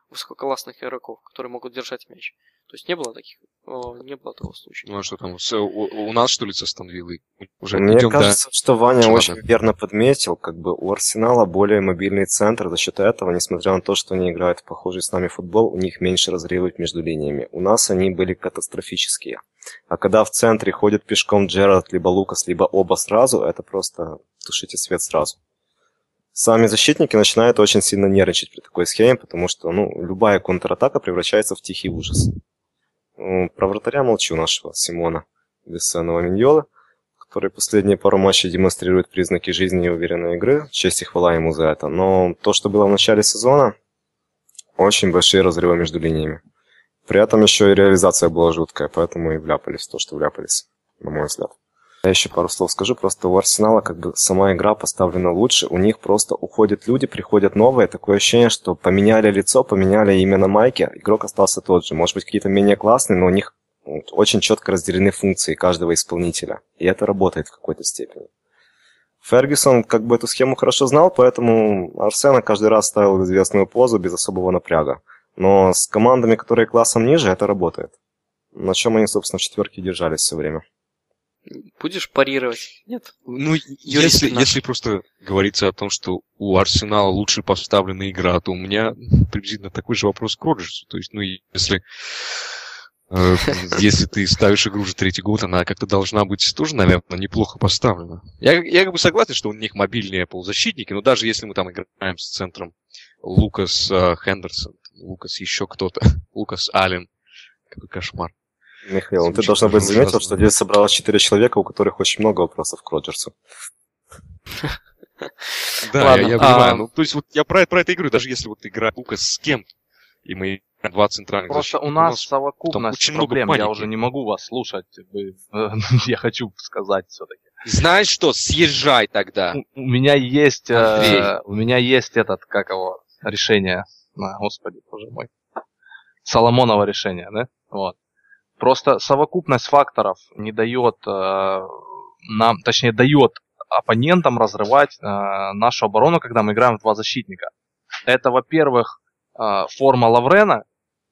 высококлассных игроков, которые могут держать мяч. То есть не было таких, э, не было такого случая. Ну а что там, у, у нас что ли со Станвиллой? Уже Мне идем кажется, что Ваня Ладно. очень верно подметил, как бы у Арсенала более мобильный центр, за счет этого, несмотря на то, что они играют в похожий с нами футбол, у них меньше разрывов между линиями. У нас они были катастрофические. А когда в центре ходит пешком Джерард, либо Лукас, либо оба сразу, это просто тушите свет сразу. Сами защитники начинают очень сильно нервничать при такой схеме, потому что ну, любая контратака превращается в тихий ужас. Ну, Про вратаря молчу нашего Симона бесценного Миньола, который последние пару матчей демонстрирует признаки жизни и уверенной игры. Честь и хвала ему за это. Но то, что было в начале сезона, очень большие разрывы между линиями. При этом еще и реализация была жуткая, поэтому и вляпались в то, что вляпались, на мой взгляд. Я еще пару слов скажу, просто у Арсенала как бы сама игра поставлена лучше, у них просто уходят люди, приходят новые, такое ощущение, что поменяли лицо, поменяли имя на майке, игрок остался тот же. Может быть, какие-то менее классные, но у них очень четко разделены функции каждого исполнителя, и это работает в какой-то степени. Фергюсон как бы эту схему хорошо знал, поэтому Арсена каждый раз ставил известную позу без особого напряга. Но с командами, которые классом ниже, это работает. На чем они, собственно, в четверке держались все время. Будешь парировать? Нет? Ну, если, если просто говорится о том, что у Арсенала лучше поставленная игра, то у меня приблизительно такой же вопрос к Роджерсу. То есть, ну, если, э, если ты ставишь игру уже третий год, она как-то должна быть тоже, наверное, неплохо поставлена. Я, я как бы согласен, что у них мобильные полузащитники, но даже если мы там играем с центром Лукас э, Хендерсон, Лукас еще кто-то, Лукас Аллен, какой кошмар. Михаил, ну ты должно быть ужасно. заметил, что здесь собралось четыре человека, у которых очень много вопросов к Роджерсу. Да, Ладно, я, а- понимаю. Ну, то есть вот я про, это и говорю, даже если вот игра Лукас с кем и мы два центральных Просто у нас совокупность очень много проблем. Я уже не могу вас слушать. Я хочу сказать все-таки. Знаешь что, съезжай тогда. У меня есть, э, у меня есть этот, как его, решение. Господи, боже мой. Соломоново решение, да? Вот. Просто совокупность факторов не дает э, нам, точнее, дает оппонентам разрывать э, нашу оборону, когда мы играем в два защитника. Это, во-первых, э, форма Лаврена,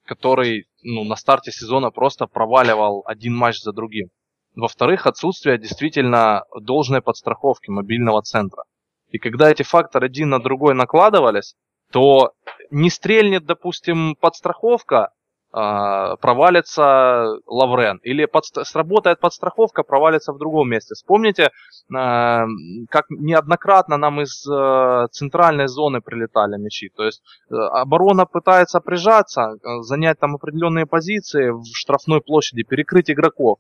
который ну, на старте сезона просто проваливал один матч за другим. Во-вторых, отсутствие действительно должной подстраховки мобильного центра. И когда эти факторы один на другой накладывались, то не стрельнет, допустим, подстраховка, провалится Лаврен. Или подст- сработает подстраховка, провалится в другом месте. Вспомните, а, как неоднократно нам из э, центральной зоны прилетали мячи. То есть э, оборона пытается прижаться, э, занять там определенные позиции в штрафной площади, перекрыть игроков.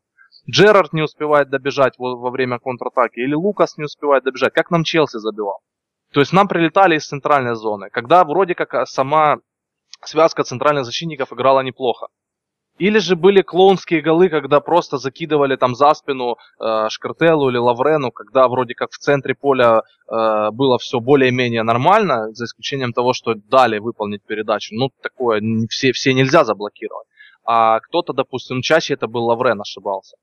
Джерард не успевает добежать во, время контратаки, или Лукас не успевает добежать, как нам Челси забивал. То есть нам прилетали из центральной зоны, когда вроде как а, сама связка центральных защитников играла неплохо. Или же были клоунские голы, когда просто закидывали там за спину э, Шкартелу или Лаврену, когда вроде как в центре поля э, было все более-менее нормально, за исключением того, что дали выполнить передачу. Ну, такое все, все нельзя заблокировать. А кто-то, допустим, чаще это был Лаврен ошибался.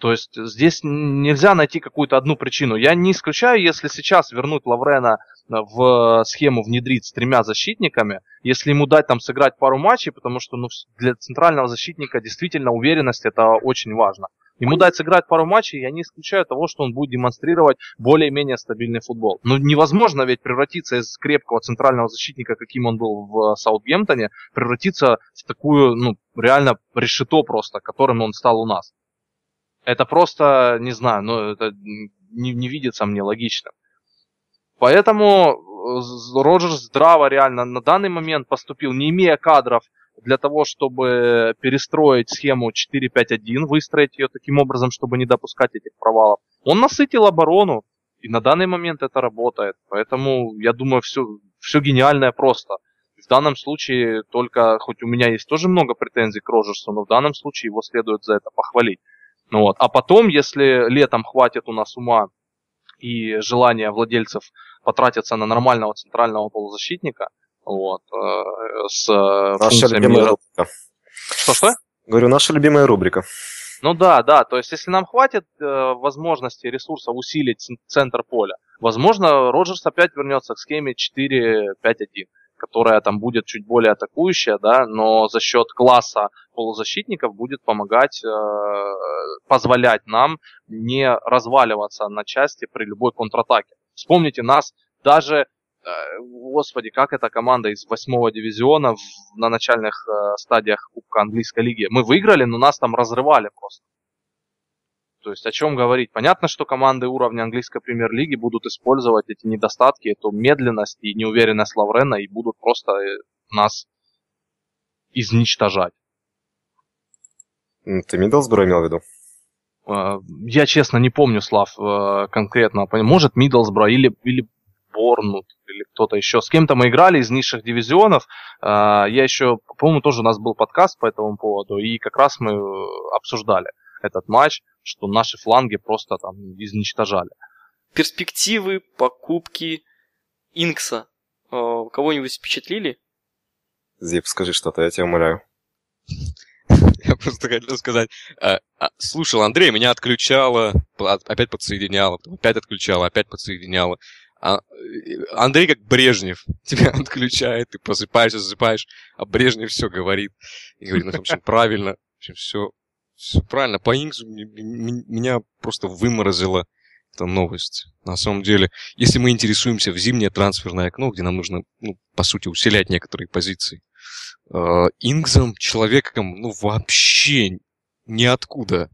То есть здесь нельзя найти какую-то одну причину. Я не исключаю, если сейчас вернуть Лаврена в схему внедрить с тремя защитниками, если ему дать там сыграть пару матчей, потому что ну, для центрального защитника действительно уверенность это очень важно. Ему дать сыграть пару матчей, я не исключаю того, что он будет демонстрировать более-менее стабильный футбол. Но невозможно ведь превратиться из крепкого центрального защитника, каким он был в Саутгемптоне, превратиться в такую, ну, реально решето просто, которым он стал у нас. Это просто, не знаю, ну, это не, не видится мне логичным. Поэтому э, Роджерс здраво реально на данный момент поступил, не имея кадров для того, чтобы перестроить схему 4-5-1, выстроить ее таким образом, чтобы не допускать этих провалов. Он насытил оборону, и на данный момент это работает. Поэтому, я думаю, все, все гениальное просто. В данном случае только, хоть у меня есть тоже много претензий к Роджерсу, но в данном случае его следует за это похвалить. Ну вот. А потом, если летом хватит у нас ума и желания владельцев потратиться на нормального центрального полузащитника, вот, э, с Наша любимая рубрика. Что-что? Говорю, наша любимая рубрика. Ну да, да, то есть если нам хватит э, возможности, ресурсов усилить центр поля, возможно, Роджерс опять вернется к схеме 4-5-1, которая там будет чуть более атакующая, да, но за счет класса полузащитников будет помогать, э, позволять нам не разваливаться на части при любой контратаке. Вспомните нас даже э, Господи, как эта команда из восьмого дивизиона в- на начальных э, стадиях Кубка Английской лиги. Мы выиграли, но нас там разрывали просто. То есть о чем говорить? Понятно, что команды уровня английской премьер-лиги будут использовать эти недостатки, эту медленность и неуверенность Лаврена и будут просто э, нас изничтожать. Ты Миддлсбро имел в виду? Э, Я честно не помню, Слав, э, конкретно. Может, Миддлсбро или, или Борнут, или кто-то еще. С кем-то мы играли из низших дивизионов. Э, Я еще, по-моему, тоже у нас был подкаст по этому поводу, и как раз мы э, обсуждали этот матч, что наши фланги просто там изничтожали. Перспективы покупки Инкса э, кого-нибудь впечатлили? Зип, скажи что-то, я тебя умоляю. Я просто хотел сказать, а, а, слушал, Андрей меня отключало, опять подсоединяло, опять отключало, опять подсоединяло. А, э, Андрей как Брежнев тебя отключает, ты просыпаешься, засыпаешь, а Брежнев все говорит. И говорит, ну, в общем, правильно, в общем, все, все правильно. По Инксу меня просто выморозила эта новость. На самом деле, если мы интересуемся в зимнее трансферное окно, где нам нужно, ну, по сути, усилять некоторые позиции, э, человеком, ну, вообще ниоткуда.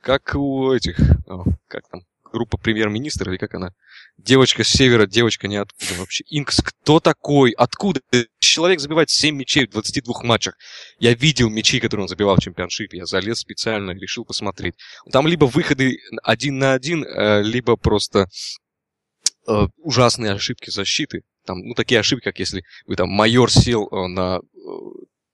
Как у этих, о, как там, группа премьер-министра, или как она? Девочка с севера, девочка не откуда вообще. Инкс, кто такой? Откуда? Человек забивает 7 мячей в 22 матчах. Я видел мячи, которые он забивал в чемпионшипе. Я залез специально, решил посмотреть. Там либо выходы один на один, э, либо просто э, ужасные ошибки защиты. Там, ну, такие ошибки, как если вы там майор сел э, на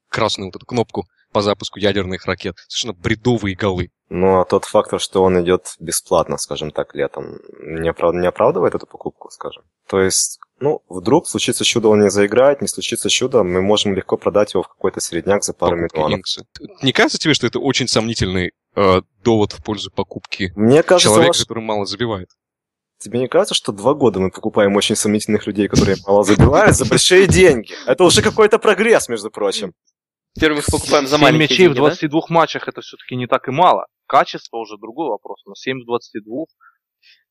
красную вот эту кнопку по запуску ядерных ракет. Совершенно бредовые голы. Ну, а тот фактор, что он идет бесплатно, скажем так, летом, не, оправ... не оправдывает эту покупку, скажем. То есть, ну, вдруг случится чудо, он не заиграет, не случится чудо, мы можем легко продать его в какой-то средняк за пару Покупки миллионов. Инкса. Не кажется тебе, что это очень сомнительный э, довод в пользу покупки Мне кажется, человека, ваш... который мало забивает? Тебе не кажется, что два года мы покупаем очень сомнительных людей, которые мало забивают, за большие деньги? Это уже какой-то прогресс, между прочим. Их покупаем за маленькие мячей деньги, в 22 да? матчах это все-таки не так и мало. Качество уже другой вопрос, но 7 в 22.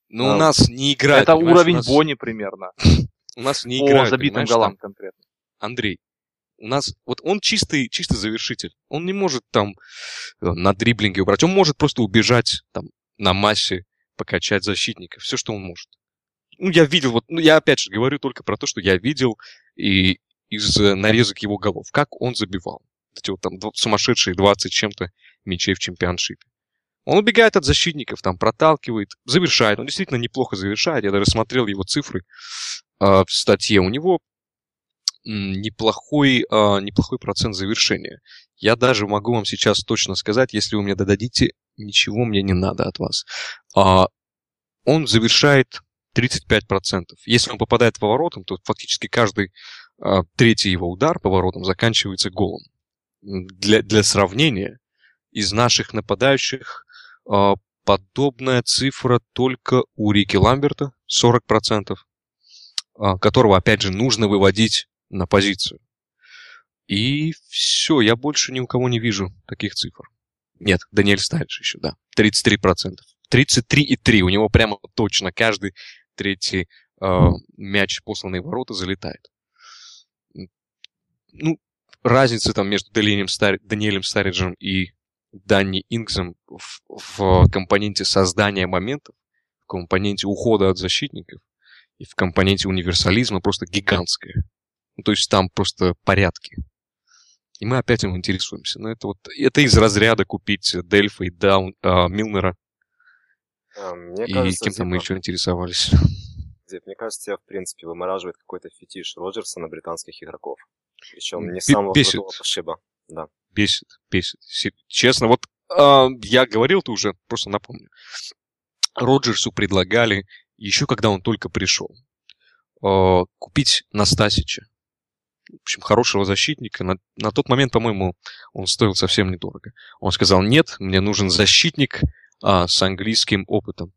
Ну, а, у нас не играет. Это уровень нас... Бонни примерно. У нас не играет. По забитым голам конкретно. Андрей, у нас, вот он чистый, чистый завершитель. Он не может там э, на дриблинге убрать. Он может просто убежать там на массе, покачать защитника. Все, что он может. Ну, я видел, вот, ну, я опять же говорю только про то, что я видел и из э, нарезок его голов. Как он забивал. Эти вот там сумасшедшие 20 чем-то мячей в чемпионшипе. Он убегает от защитников, там проталкивает, завершает. Он действительно неплохо завершает. Я даже смотрел его цифры э, в статье. У него неплохой, э, неплохой процент завершения. Я даже могу вам сейчас точно сказать, если вы мне додадите, ничего мне не надо от вас. Э, он завершает 35%. Если он попадает поворотом, то фактически каждый э, третий его удар поворотом заканчивается голом. Для, для сравнения, из наших нападающих э, подобная цифра только у Рики Ламберта, 40%, э, которого, опять же, нужно выводить на позицию. И все, я больше ни у кого не вижу таких цифр. Нет, Даниэль Стайлиш еще, да, 33%. 33,3, у него прямо точно каждый третий э, мяч, посланный в ворота, залетает. Ну, разница там между Даниэлем, Стар... Даниэлем Стариджем и Данни Инксом в, в компоненте создания моментов, в компоненте ухода от защитников и в компоненте универсализма просто гигантская. Ну, то есть там просто порядки. И мы опять им интересуемся. Но это вот это из разряда купить Дельфа и Даун, а, Милнера. А, мне и кажется, кем-то мы еще интересовались. Мне кажется, тебя, в принципе, вымораживает какой-то фетиш Роджерса на британских игроков. Причем не самого бесит. пошиба. Да. Бесит, бесит. Честно, вот э, я говорил, ты уже просто напомню. Роджерсу предлагали, еще когда он только пришел, э, купить Настасича. В общем, хорошего защитника. На, на тот момент, по-моему, он стоил совсем недорого. Он сказал, нет, мне нужен защитник а, с английским опытом.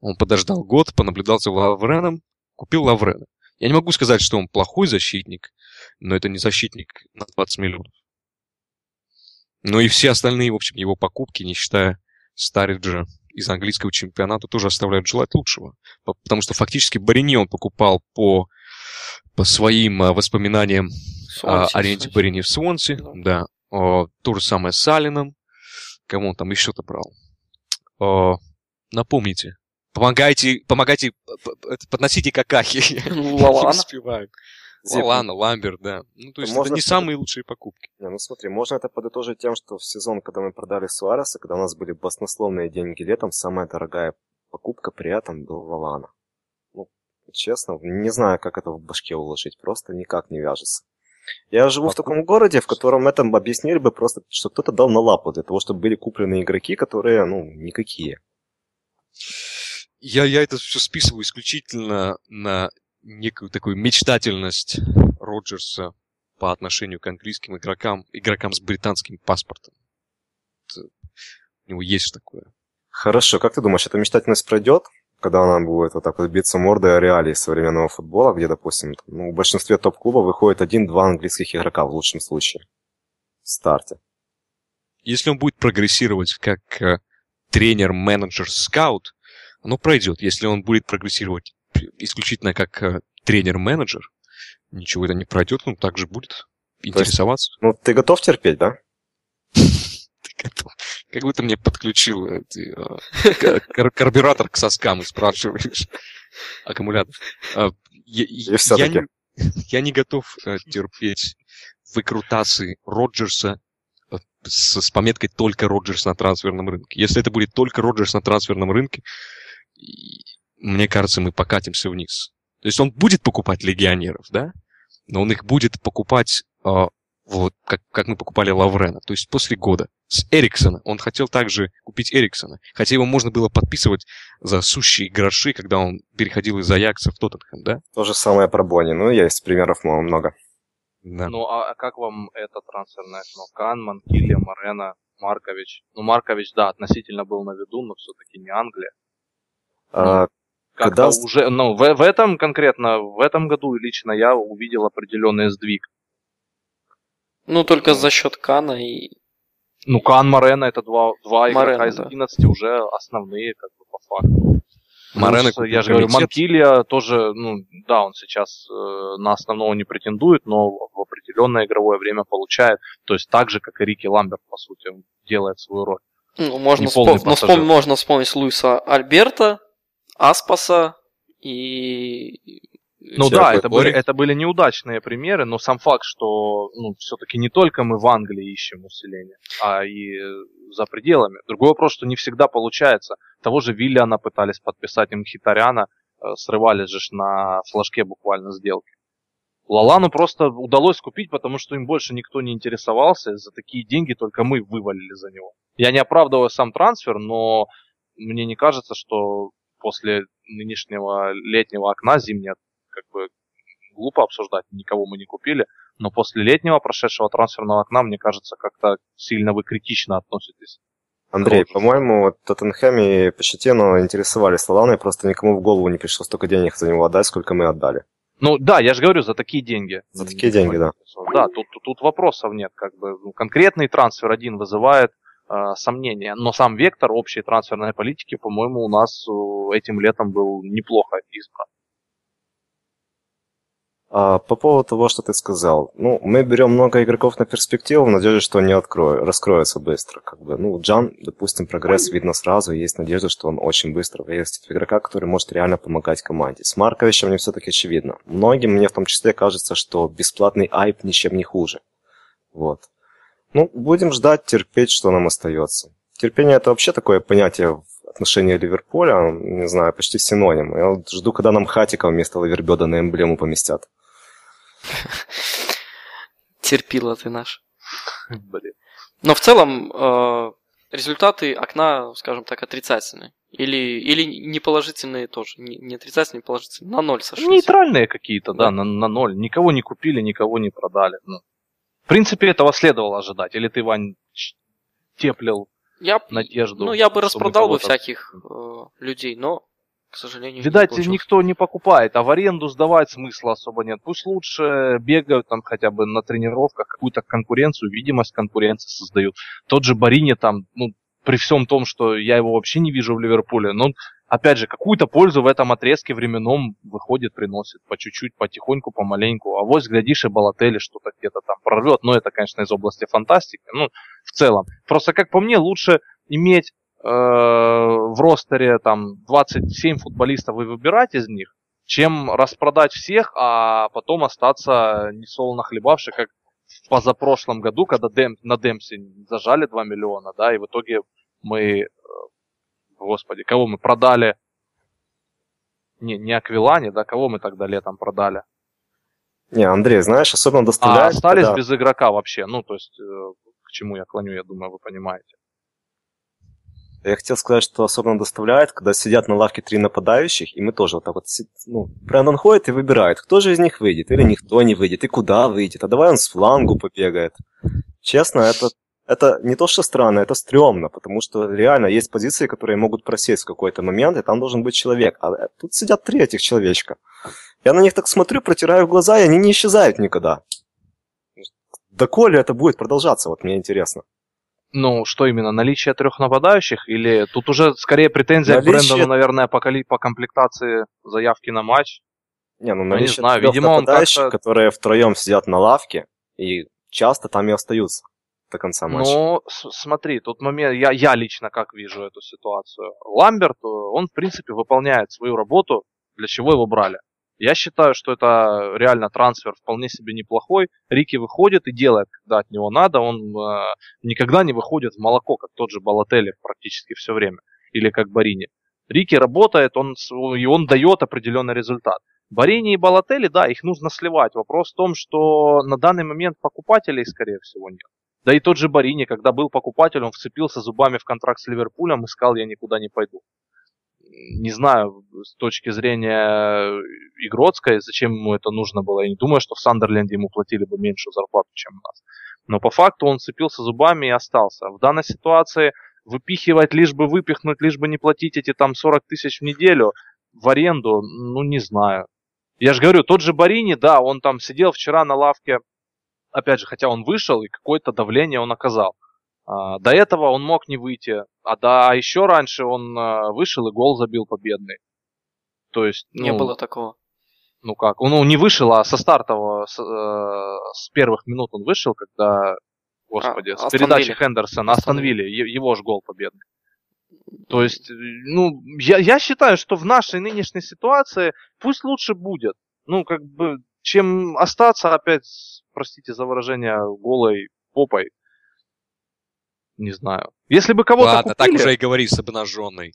Он подождал год, понаблюдал за Лавреном, купил Лаврена. Я не могу сказать, что он плохой защитник, но это не защитник на 20 миллионов. Ну и все остальные, в общем, его покупки, не считая Стариджа из английского чемпионата, тоже оставляют желать лучшего. Потому что фактически Барини он покупал по, по своим а, воспоминаниям о аренде Барини в Свонсе. Да. О, то же самое с Салином. Кому он там еще-то брал? Напомните. Помогайте, помогайте, подносите какахи. Лалана. успеваю. Лалана, Ламберт, да. Ну, то есть можно это не самые лучшие покупки. Не, ну смотри, можно это подытожить тем, что в сезон, когда мы продали Суареса, когда у нас были баснословные деньги летом, самая дорогая покупка при этом был Лалана. Ну, честно, не знаю, как это в башке уложить, просто никак не вяжется. Я живу Покуп... в таком городе, в котором это объяснили бы просто, что кто-то дал на лапу для того, чтобы были куплены игроки, которые, ну, никакие я, я это все списываю исключительно на некую такую мечтательность Роджерса по отношению к английским игрокам, игрокам с британским паспортом. Это, у него есть такое. Хорошо, как ты думаешь, эта мечтательность пройдет, когда она будет вот так вот биться мордой о реалии современного футбола, где, допустим, ну, в большинстве топ-клубов выходит один-два английских игрока в лучшем случае в старте? Если он будет прогрессировать как э, тренер, менеджер, скаут, оно пройдет. Если он будет прогрессировать исключительно как э, тренер-менеджер, ничего это не пройдет, он также будет интересоваться. Есть, ну, ты готов терпеть, да? ты готов. Как будто мне подключил а, кар- карбюратор к соскам и спрашиваешь. Аккумулятор. А, я, не, готов э, терпеть выкрутасы Роджерса э, с, с пометкой «только Роджерс на трансферном рынке». Если это будет только Роджерс на трансферном рынке, мне кажется, мы покатимся вниз. То есть он будет покупать легионеров, да? Но он их будет покупать а, вот как, как мы покупали Лаврена. То есть после года. С Эриксона. Он хотел также купить Эриксона. Хотя его можно было подписывать за сущие гроши, когда он переходил из Аякса в Тоттенхэм, да? То же самое про Бонни. Ну, есть примеров много. Да. Ну, а как вам это трансферное окно? Канман, Килли, Морена, Маркович. Ну, Маркович, да, относительно был на виду, но все-таки не Англия. А, Когда уже, ну, в, в этом конкретно, в этом году лично я увидел определенный сдвиг. Ну, только за счет Кана и... Ну, Кан, Морена это два, два Морено, игрока из да. 11 уже основные, как бы, по факту. Морено Плюс, я же говорю. Манкилия тоже, ну, да, он сейчас э, на основного не претендует, но в определенное игровое время получает. То есть так же, как и Рики Ламберт, по сути, делает свою роль. Ну, можно, вспом- ну, пассажир. вспом- можно вспомнить Луиса Альберта, Аспаса и... Ну Всякое да, это были, это были неудачные примеры, но сам факт, что ну, все-таки не только мы в Англии ищем усиление, а и за пределами. Другой вопрос, что не всегда получается. Того же Виллиана пытались подписать им Хитаряна, э, срывались же на флажке буквально сделки. Лалану просто удалось купить, потому что им больше никто не интересовался. За такие деньги только мы вывалили за него. Я не оправдываю сам трансфер, но мне не кажется, что после нынешнего летнего окна зимнего как бы глупо обсуждать, никого мы не купили, но после летнего прошедшего трансферного окна, мне кажется, как-то сильно вы критично относитесь. Андрей, по-моему, вот Тоттенхэм и Почетино интересовались Лаланой, просто никому в голову не пришло столько денег за него отдать, сколько мы отдали. Ну да, я же говорю, за такие деньги. За такие деньги, да. Да, тут, тут, тут вопросов нет, как бы ну, конкретный трансфер один вызывает э, сомнения, но сам вектор общей трансферной политики, по-моему, у нас э, этим летом был неплохо избран. А по поводу того, что ты сказал, ну, мы берем много игроков на перспективу в надежде, что они откроют, раскроются быстро. Как бы. Ну, Джан, допустим, прогресс видно сразу, есть надежда, что он очень быстро вырастет в игрока, который может реально помогать команде. С Марковичем мне все-таки очевидно. Многим, мне в том числе, кажется, что бесплатный айп ничем не хуже. Вот. Ну, будем ждать, терпеть, что нам остается. Терпение это вообще такое понятие в отношении Ливерпуля, не знаю, почти синоним. Я вот жду, когда нам Хатика вместо Лавербеда на эмблему поместят. Терпила ты наш. Блин. Но в целом э, результаты окна, скажем так, отрицательные. Или, или не положительные тоже. Не, не отрицательные, не положительные. На ноль сошлись. Нейтральные какие-то, да, Да. на, на ноль. Никого не купили, никого не продали. Ну, принципе, этого следовало ожидать. Или ты, Вань, теплил Я, надежду? ну, я бы распродал бы всяких э, людей, но, к сожалению, не Видать, получилось. никто не покупает, а в аренду сдавать смысла особо нет. Пусть лучше бегают там хотя бы на тренировках, какую-то конкуренцию, видимость конкуренции создают. Тот же Барини там, ну, при всем том, что я его вообще не вижу в Ливерпуле, но, опять же, какую-то пользу в этом отрезке временном выходит, приносит. По чуть-чуть, потихоньку, помаленьку. А вот, глядишь, и Балотели что-то где-то там прорвет. Но это, конечно, из области фантастики. Ну, в целом. Просто, как по мне, лучше иметь э, в ростере там 27 футболистов и выбирать из них, чем распродать всех, а потом остаться несолоно хлебавший, как в позапрошлом году, когда Дем, на Демпси зажали 2 миллиона, да, и в итоге мы, э, господи, кого мы продали? Не, не Аквилани, да, кого мы тогда летом продали? Не, Андрей, знаешь, особенно А доставляет... остались когда- без игрока вообще, ну, то есть, э, к чему я клоню, я думаю, вы понимаете. Я хотел сказать, что особенно доставляет, когда сидят на лавке три нападающих, и мы тоже вот так вот... Ну, Брэндон ходит и выбирает, кто же из них выйдет, или никто не выйдет, и куда выйдет, а давай он с флангу побегает. Честно, это, это не то, что странно, это стрёмно, потому что реально есть позиции, которые могут просесть в какой-то момент, и там должен быть человек. А э, тут сидят три этих человечка. Я на них так смотрю, протираю глаза, и они не исчезают никогда. Доколе это будет продолжаться, вот мне интересно. Ну, что именно, наличие трех нападающих? Или тут уже скорее претензия Наличие- к Брэндону, наверное, по, коли- по комплектации заявки на матч? Не, ну не наличие знаю, трёх видимо, он нападающих, как-то- которые втроем сидят на лавке, и часто там и остаются. до конца матча. Ну, смотри, тут момент, я, я лично как вижу эту ситуацию. Ламберт, э, он, в принципе, выполняет свою работу, для чего его брали. Я считаю, что это реально трансфер вполне себе неплохой. Рики выходит и делает, когда от него надо. Он э, никогда не выходит в молоко, как тот же Балотелли практически все время. Или как Барини. Рики работает, он, и он дает определенный результат. Барини и Балотелли, да, их нужно сливать. Вопрос в том, что на данный момент покупателей, скорее всего, нет. Да и тот же Барини, когда был покупатель, он вцепился зубами в контракт с Ливерпулем и сказал, я никуда не пойду. Не знаю, с точки зрения Игротской, зачем ему это нужно было. Я не думаю, что в Сандерленде ему платили бы меньшую зарплату, чем у нас. Но по факту он цепился зубами и остался. В данной ситуации выпихивать, лишь бы выпихнуть, лишь бы не платить эти там 40 тысяч в неделю в аренду, ну не знаю. Я же говорю, тот же Барини, да, он там сидел вчера на лавке, опять же, хотя он вышел и какое-то давление он оказал. А, до этого он мог не выйти, а да, а еще раньше он а, вышел и гол забил победный. То есть, ну, не было такого. Ну как, он ну, не вышел, а со стартового, с, э, с первых минут он вышел, когда, господи, а, с передачи Хендерсона, Астон Вилли, его же гол победный. То есть, ну, я, я считаю, что в нашей нынешней ситуации пусть лучше будет. Ну, как бы, чем остаться опять, простите за выражение, голой попой. Не знаю. Если бы кого-то Ладно, купили... так уже и говори с обнаженной.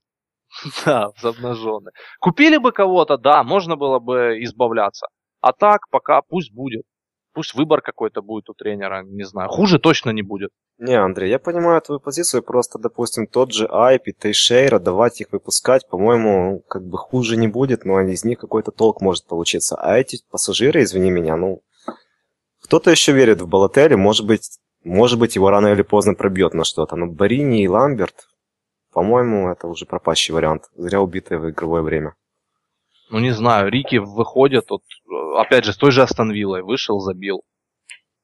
Да, с обнаженной. Купили бы кого-то, да, можно было бы избавляться. А так, пока пусть будет. Пусть выбор какой-то будет у тренера, не знаю. Хуже точно не будет. Не, Андрей, я понимаю твою позицию, просто, допустим, тот же Айп и Тейшейра, давать их выпускать, по-моему, как бы хуже не будет, но из них какой-то толк может получиться. А эти пассажиры, извини меня, ну, кто-то еще верит в Балотели, может быть, может быть, его рано или поздно пробьет на что-то, но Барини и Ламберт, по-моему, это уже пропащий вариант, зря убитое в игровое время. Ну, не знаю, Рики выходит, вот, опять же, с той же Астон Виллой, вышел, забил.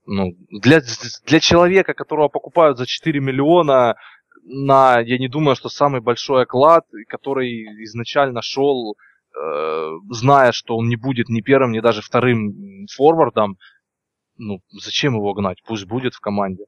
Ну, для, для человека, которого покупают за 4 миллиона, на, я не думаю, что самый большой оклад, который изначально шел, э, зная, что он не будет ни первым, ни даже вторым форвардом, ну, зачем его гнать? Пусть будет в команде.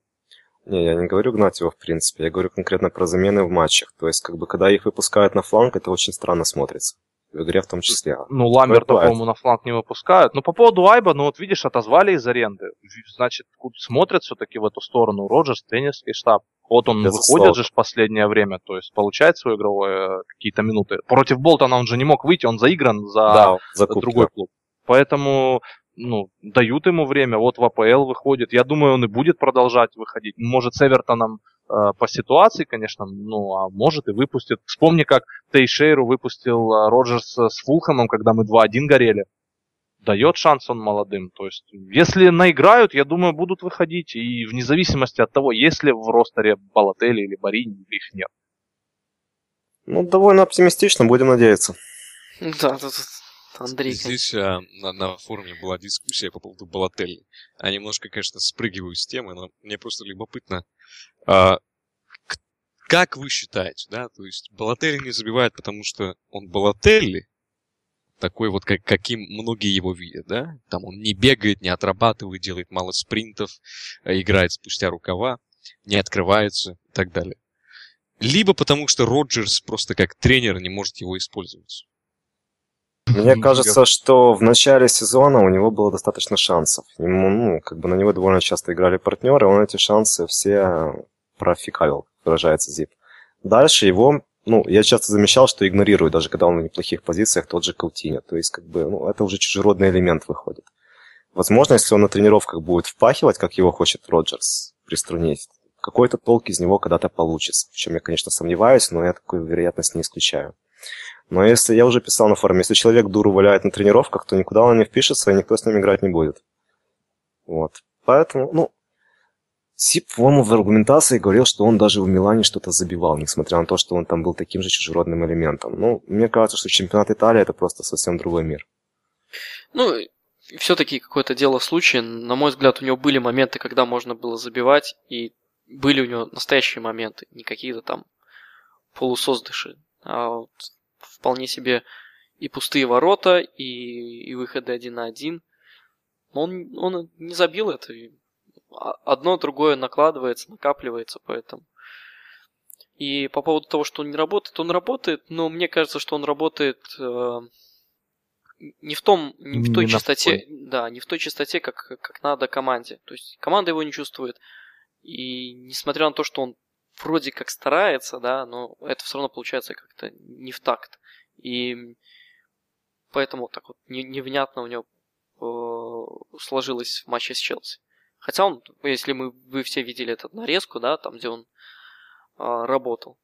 Не, я не говорю гнать его в принципе, я говорю конкретно про замены в матчах. То есть, как бы, когда их выпускают на фланг, это очень странно смотрится в игре в том числе. Ну, Ламберта, по-моему, на фланг не выпускают. Но по поводу Айба, ну вот видишь, отозвали из аренды. Значит, смотрят все-таки в эту сторону. Роджерс, тренерский штаб. Вот он Безусловно. выходит же в последнее время, то есть получает свое игровое э, какие-то минуты. Против Болтона он же не мог выйти, он заигран за, да, за куб, другой да. клуб. Поэтому ну, дают ему время, вот в АПЛ выходит. Я думаю, он и будет продолжать выходить. Может, с Эвертоном Э, по ситуации, конечно, ну, а может и выпустит. Вспомни, как Тейшейру выпустил э, Роджерс с Фулхэмом, когда мы 2-1 горели. Дает шанс он молодым. То есть, если наиграют, я думаю, будут выходить. И вне зависимости от того, есть ли в ростере Балатели или Барини, или их нет. Ну, довольно оптимистично, будем надеяться. Да, тут Андрей. Здесь а, на, на форуме была дискуссия по поводу Балателли. Я немножко, конечно, спрыгиваю с темы, но мне просто любопытно, а, как вы считаете, да, то есть Балателли не забивает, потому что он Балателли, такой вот, как, каким многие его видят, да? Там он не бегает, не отрабатывает, делает мало спринтов, а играет спустя рукава, не открывается и так далее. Либо потому что Роджерс просто как тренер не может его использовать. Мне кажется, что в начале сезона у него было достаточно шансов. Ему, ну, как бы на него довольно часто играли партнеры, он эти шансы все профикавил, выражается Зип. Дальше его, ну, я часто замечал, что игнорируют, даже когда он в неплохих позициях, тот же Каутиня. То есть, как бы, ну, это уже чужеродный элемент выходит. Возможно, если он на тренировках будет впахивать, как его хочет Роджерс, приструнить, какой-то толк из него когда-то получится. В чем я, конечно, сомневаюсь, но я такую вероятность не исключаю. Но если, я уже писал на форуме, если человек дуру валяет на тренировках, то никуда он не впишется, и никто с ним играть не будет. Вот. Поэтому, ну, Сип, по-моему, в аргументации говорил, что он даже в Милане что-то забивал, несмотря на то, что он там был таким же чужеродным элементом. Ну, мне кажется, что чемпионат Италии это просто совсем другой мир. Ну, все-таки какое-то дело случая. На мой взгляд, у него были моменты, когда можно было забивать, и были у него настоящие моменты, не какие-то там полусоздыши, вот вполне себе и пустые ворота, и, и выходы один на один. Но он, он не забил это, одно другое накладывается, накапливается, поэтому. И по поводу того, что он не работает, он работает, но мне кажется, что он работает э, не в том, не в той не частоте, да, не в той частоте, как, как надо команде. То есть команда его не чувствует. И несмотря на то, что он вроде как старается, да, но это все равно получается как-то не в такт. И поэтому так вот невнятно у него э, сложилось в матче с Челси. Хотя он, если мы, вы все видели этот нарезку, да, там, где он э, работал.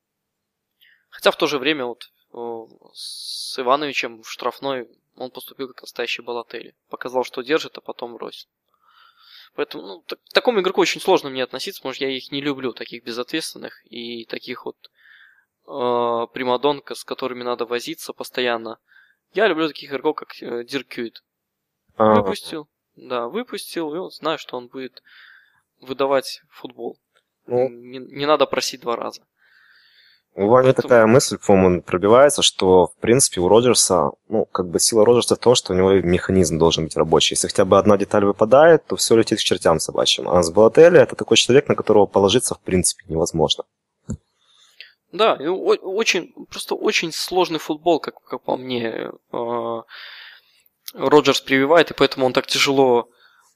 Хотя в то же время вот э, с Ивановичем в штрафной он поступил как настоящий Балатели. Показал, что держит, а потом бросил. Поэтому ну, так, к такому игроку очень сложно мне относиться, потому что я их не люблю, таких безответственных и таких вот э, примадонка, с которыми надо возиться постоянно. Я люблю таких игроков, как э, Диркюит. А. Выпустил, да, выпустил, и он знаю, что он будет выдавать футбол. Ну, не, не надо просить два раза. У Вани Поэтому... такая мысль, по-моему, пробивается, что, в принципе, у Роджерса, ну, как бы сила Роджерса в том, что у него механизм должен быть рабочий. Если хотя бы одна деталь выпадает, то все летит к чертям собачьим. А с Балателли это такой человек, на которого положиться, в принципе, невозможно. Да, очень, просто очень сложный футбол, как, как по мне, э, Роджерс прививает, и поэтому он так тяжело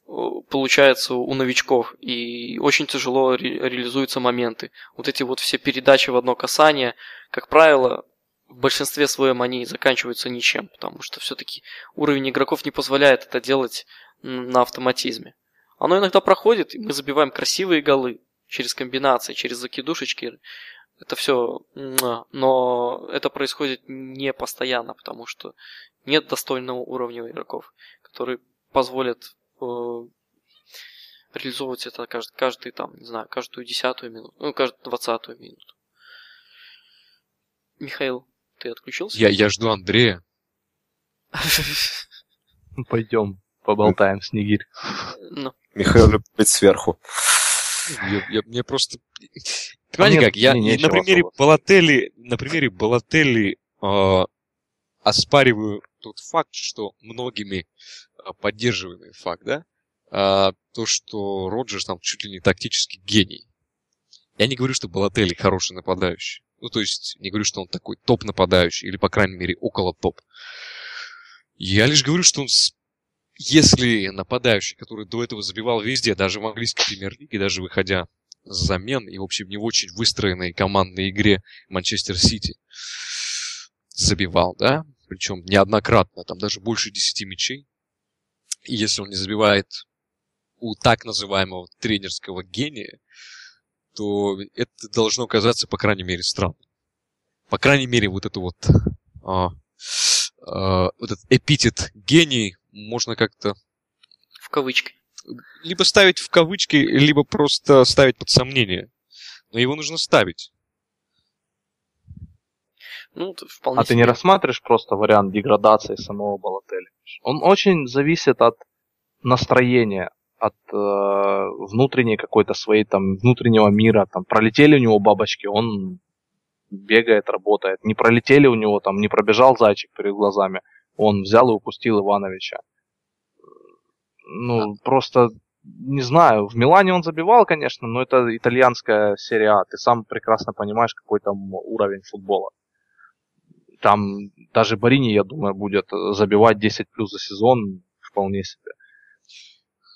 получается у новичков, и очень тяжело ре- реализуются моменты. Вот эти вот все передачи в одно касание, как правило, в большинстве своем они заканчиваются ничем, потому что все-таки уровень игроков не позволяет это делать на автоматизме. Оно иногда проходит, и мы забиваем красивые голы через комбинации, через закидушечки. Это все, но это происходит не постоянно, потому что нет достойного уровня игроков, которые позволят Э, реализовывать это каждый, каждый там, не знаю, каждую десятую минуту, ну, каждую двадцатую минуту. Михаил, ты отключился? Я, я жду Андрея. Пойдем, поболтаем, Снегирь. Ну. Михаил любит быть сверху. Я, я, мне просто... Понимаете как, я на примере Балотелли, на примере Балотелли э, оспариваю тот факт, что многими а, поддерживаемый факт, да, а, то, что Роджерс там чуть ли не тактический гений. Я не говорю, что Балотелли хороший нападающий. Ну, то есть, не говорю, что он такой топ-нападающий, или, по крайней мере, около топ. Я лишь говорю, что он, если нападающий, который до этого забивал везде, даже в английской премьер-лиге, даже выходя с замен, и, в общем, не в очень выстроенной командной игре Манчестер Сити, забивал, да, причем неоднократно, там даже больше 10 мячей, и если он не забивает у так называемого тренерского гения, то это должно казаться, по крайней мере, странным. По крайней мере, вот это вот, а, а, вот этот эпитет гений можно как-то... В кавычки. Либо ставить в кавычки, либо просто ставить под сомнение. Но его нужно ставить. Ну, вполне а себе. ты не рассматриваешь просто вариант деградации самого Балотели? Он очень зависит от настроения, от э, внутренней какой-то своей там внутреннего мира. Там пролетели у него бабочки, он бегает, работает. Не пролетели у него там, не пробежал зайчик перед глазами, он взял и упустил Ивановича. Ну, а. просто не знаю, в Милане он забивал, конечно, но это итальянская серия А. Ты сам прекрасно понимаешь, какой там уровень футбола. Там даже Барини, я думаю, будет забивать 10 плюс за сезон вполне себе.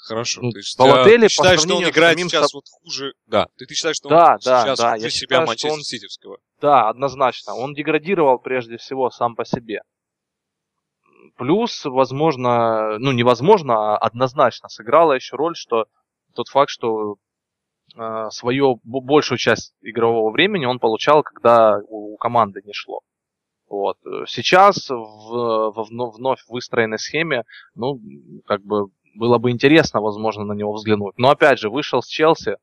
Хорошо. Ну, то есть, Балотели, ты считаешь, что он играет самим... сейчас вот хуже... Да, ты, ты считаешь, что да, он да, сейчас да, хуже я себя считаю, Манчестер он... Ситевского? Да, однозначно. Он деградировал прежде всего сам по себе. Плюс, возможно, ну невозможно, а однозначно сыграла еще роль, что тот факт, что э, свою большую часть игрового времени он получал, когда у, у команды не шло. Вот. Сейчас в, в вновь выстроенной схеме, ну, как бы было бы интересно, возможно, на него взглянуть. Но опять же, вышел с Челси,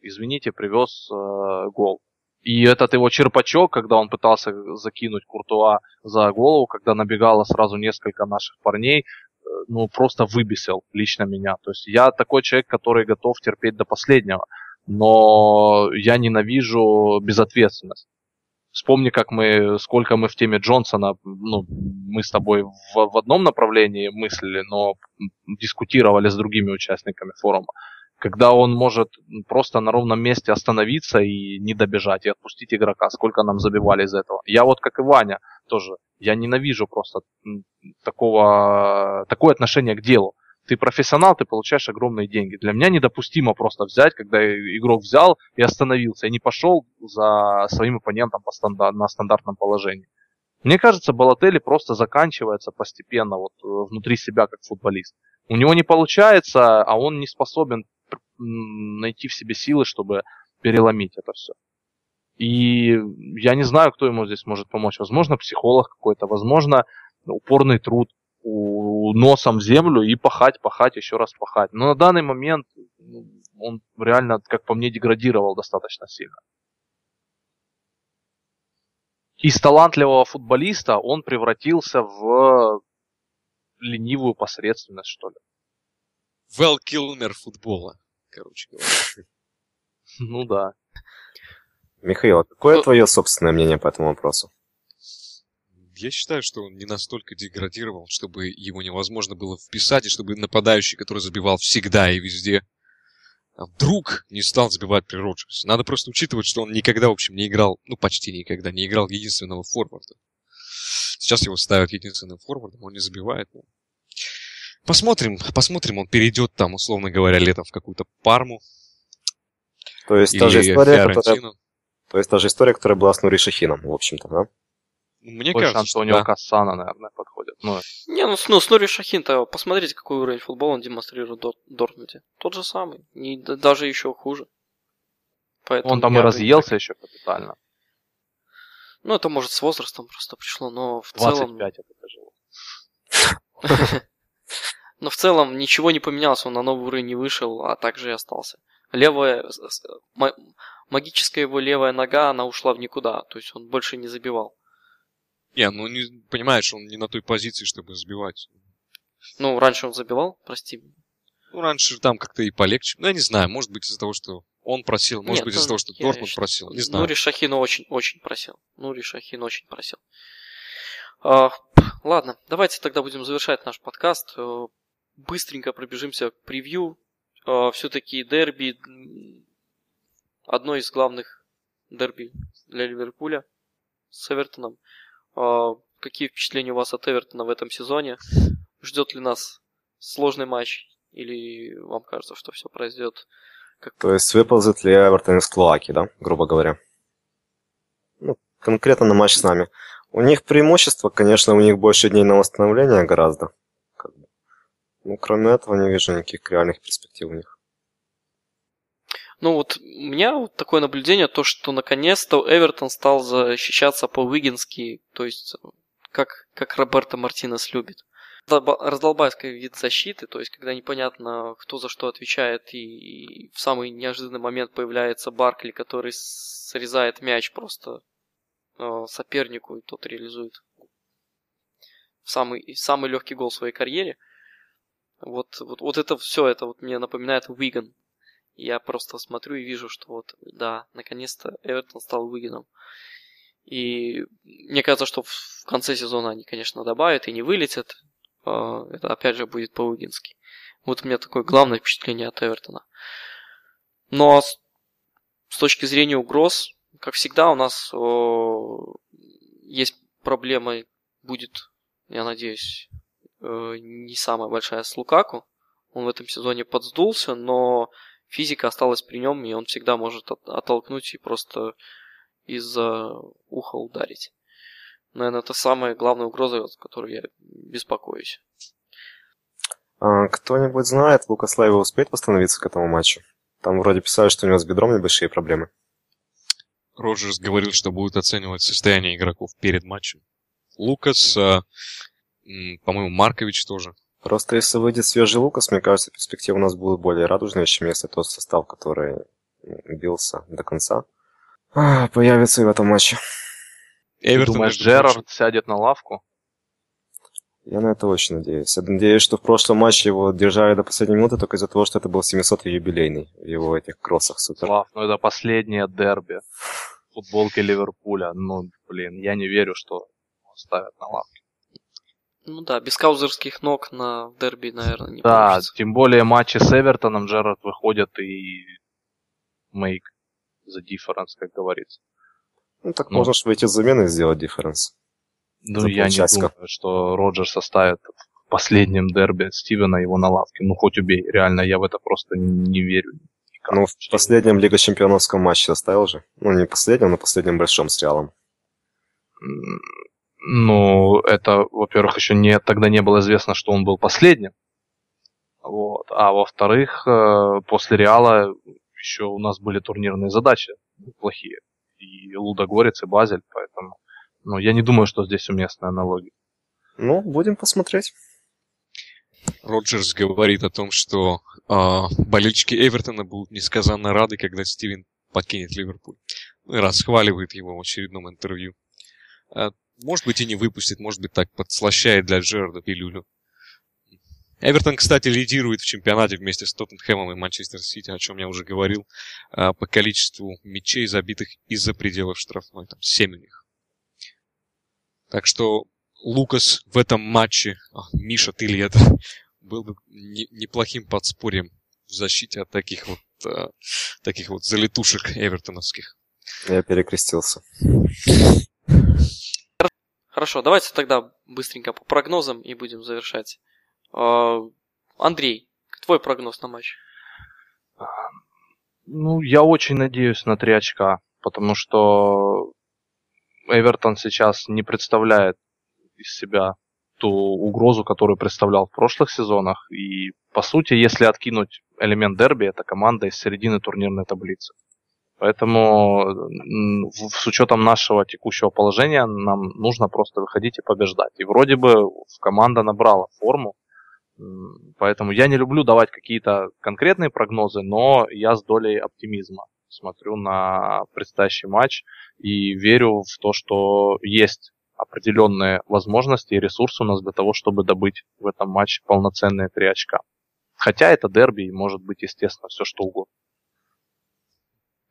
извините, привез э, гол. И этот его черпачок, когда он пытался закинуть Куртуа за голову, когда набегало сразу несколько наших парней, э, ну, просто выбесил лично меня. То есть я такой человек, который готов терпеть до последнего. Но я ненавижу безответственность. Вспомни, как мы, сколько мы в теме Джонсона, ну, мы с тобой в, в одном направлении мыслили, но дискутировали с другими участниками форума. когда он может просто на ровном месте остановиться и не добежать, и отпустить игрока. Сколько нам забивали из этого. Я вот, как и Ваня, тоже, я ненавижу просто такого, такое отношение к делу. Ты профессионал, ты получаешь огромные деньги. Для меня недопустимо просто взять, когда игрок взял и остановился, и не пошел за своим оппонентом по стандар- на стандартном положении. Мне кажется, Балотели просто заканчивается постепенно вот э, внутри себя как футболист. У него не получается, а он не способен найти в себе силы, чтобы переломить это все. И я не знаю, кто ему здесь может помочь. Возможно, психолог какой-то, возможно, упорный труд у носом в землю и пахать, пахать, еще раз пахать. Но на данный момент ну, он реально, как по мне, деградировал достаточно сильно из талантливого футболиста он превратился в ленивую посредственность, что ли. Вэл Килмер футбола, короче говоря. Ну да. Михаил, а какое твое собственное мнение по этому вопросу? Я считаю, что он не настолько деградировал, чтобы его невозможно было вписать, и чтобы нападающий, который забивал всегда и везде, а вдруг не стал забивать при Роджерсе. Надо просто учитывать, что он никогда, в общем, не играл, ну, почти никогда не играл единственного форварда. Сейчас его ставят единственным форвардом, он не забивает. Но... Посмотрим, посмотрим, он перейдет там, условно говоря, летом в какую-то Парму. То есть та же история, которая... То есть та же история, которая была с Нури Шахином, в общем-то, да? Мне Больше кажется, что у него да. Кассана, наверное, подходит. Ну, не, ну, ну с Нури Шахин-то, посмотрите, какой уровень футбола он демонстрирует в Дортмунде. Тот же самый, не, даже еще хуже. Поэтому он там и разъелся еще капитально. Ну, это может с возрастом просто пришло, но в 25 целом... это тяжело. Но в целом ничего не поменялось, он на новый уровень не вышел, а также и остался. Левая, магическая его левая нога, она ушла в никуда, то есть он больше не забивал. Не, ну не понимаешь, он не на той позиции, чтобы сбивать. Ну, раньше он забивал, прости. Ну, раньше там как-то и полегче. Ну, я не знаю, может быть из-за того, что он просил, может Нет, быть из-за ну, того, что Дортмунд просил, не знаю. Нури Шахин очень-очень просил. Нури Шахин очень просил. А, ладно, давайте тогда будем завершать наш подкаст. Э, быстренько пробежимся к превью. А, Все-таки дерби одно из главных дерби для Ливерпуля с Эвертоном. А, какие впечатления у вас от Эвертона в этом сезоне? Ждет ли нас сложный матч? Или вам кажется, что все произойдет как... То есть выползет ли Эвертон из клоаки, да, грубо говоря? Ну, конкретно на матч с нами. У них преимущество, конечно, у них больше дней на восстановление гораздо. Ну, кроме этого, не вижу никаких реальных перспектив у них. Ну вот у меня вот такое наблюдение, то что наконец-то Эвертон стал защищаться по-вигински, то есть как, как Роберто Мартинес любит. Раздолбайский вид защиты, то есть когда непонятно, кто за что отвечает, и в самый неожиданный момент появляется Баркли, который срезает мяч просто э, сопернику, и тот реализует самый, самый легкий гол в своей карьере. Вот, вот, вот это все, это вот мне напоминает Уиган я просто смотрю и вижу, что вот, да, наконец-то Эвертон стал выгодом. И мне кажется, что в конце сезона они, конечно, добавят и не вылетят. А, это опять же будет по-угински. Вот у меня такое главное впечатление от Эвертона. Но с точки зрения угроз, как всегда, у нас есть проблема, будет, я надеюсь, э, не самая большая с Лукаку. Он в этом сезоне подсдулся, но физика осталась при нем, и он всегда может от, оттолкнуть и просто из-за уха ударить. Наверное, это самая главная угроза, с которой я беспокоюсь. А, кто-нибудь знает, Лукас Лайва успеет восстановиться к этому матчу? Там вроде писали, что у него с бедром небольшие проблемы. Роджерс говорил, что будет оценивать состояние игроков перед матчем. Лукас, а, по-моему, Маркович тоже. Просто если выйдет свежий Лукас, мне кажется, перспективы у нас будут более радужные, чем если тот состав, который бился до конца, а, появится и в этом матче. Эвертон, думаешь, Джерард сядет на лавку? Я на это очень надеюсь. Я надеюсь, что в прошлом матче его держали до последней минуты только из-за того, что это был 700-й юбилейный в его этих кроссах супер. Слав, ну это последнее дерби футболки Ливерпуля. Ну, блин, я не верю, что ставят на лавке. Ну да, без каузерских ног на дерби, наверное, не Да, получится. тем более матчи с Эвертоном Джерард выходит и make the difference, как говорится. Ну, так Ну. можно же выйти с замены и сделать дифференс. Ну, За я не думаю, что Роджерс оставит в последнем дерби Стивена его на лавке. Ну, хоть убей. Реально, я в это просто не верю. никак. Ну, в последнем Лига Чемпионовском матче оставил же. Ну, не последнем, но последнем большом с Реалом. Ну, это, во-первых, еще не, тогда не было известно, что он был последним. Вот. А во-вторых, э, после Реала еще у нас были турнирные задачи плохие. И Лудогорец, и Базель, поэтому ну, я не думаю, что здесь уместная аналогия. Ну, будем посмотреть. Роджерс говорит о том, что а, болельщики Эвертона будут несказанно рады, когда Стивен покинет Ливерпуль. Ну и расхваливает его в очередном интервью. Может быть и не выпустит, может быть так подслащает для Джерарда пилюлю. Эвертон, кстати, лидирует в чемпионате вместе с Тоттенхэмом и Манчестер Сити, о чем я уже говорил, а, по количеству мячей, забитых из-за пределов штрафной. Там 7 у них. Так что Лукас в этом матче, а, Миша, ты ли это, был бы не- неплохим подспорьем в защите от таких вот, а, таких вот залетушек эвертоновских. Я перекрестился. Хорошо, давайте тогда быстренько по прогнозам и будем завершать. А, Андрей, твой прогноз на матч? Ну, я очень надеюсь на три очка, потому что Эвертон сейчас не представляет из себя ту угрозу, которую представлял в прошлых сезонах. И, по сути, если откинуть элемент дерби, это команда из середины турнирной таблицы. Поэтому с учетом нашего текущего положения нам нужно просто выходить и побеждать. И вроде бы команда набрала форму, Поэтому я не люблю давать какие-то конкретные прогнозы, но я с долей оптимизма смотрю на предстоящий матч и верю в то, что есть определенные возможности и ресурсы у нас для того, чтобы добыть в этом матче полноценные три очка. Хотя это дерби, и может быть, естественно, все что угодно.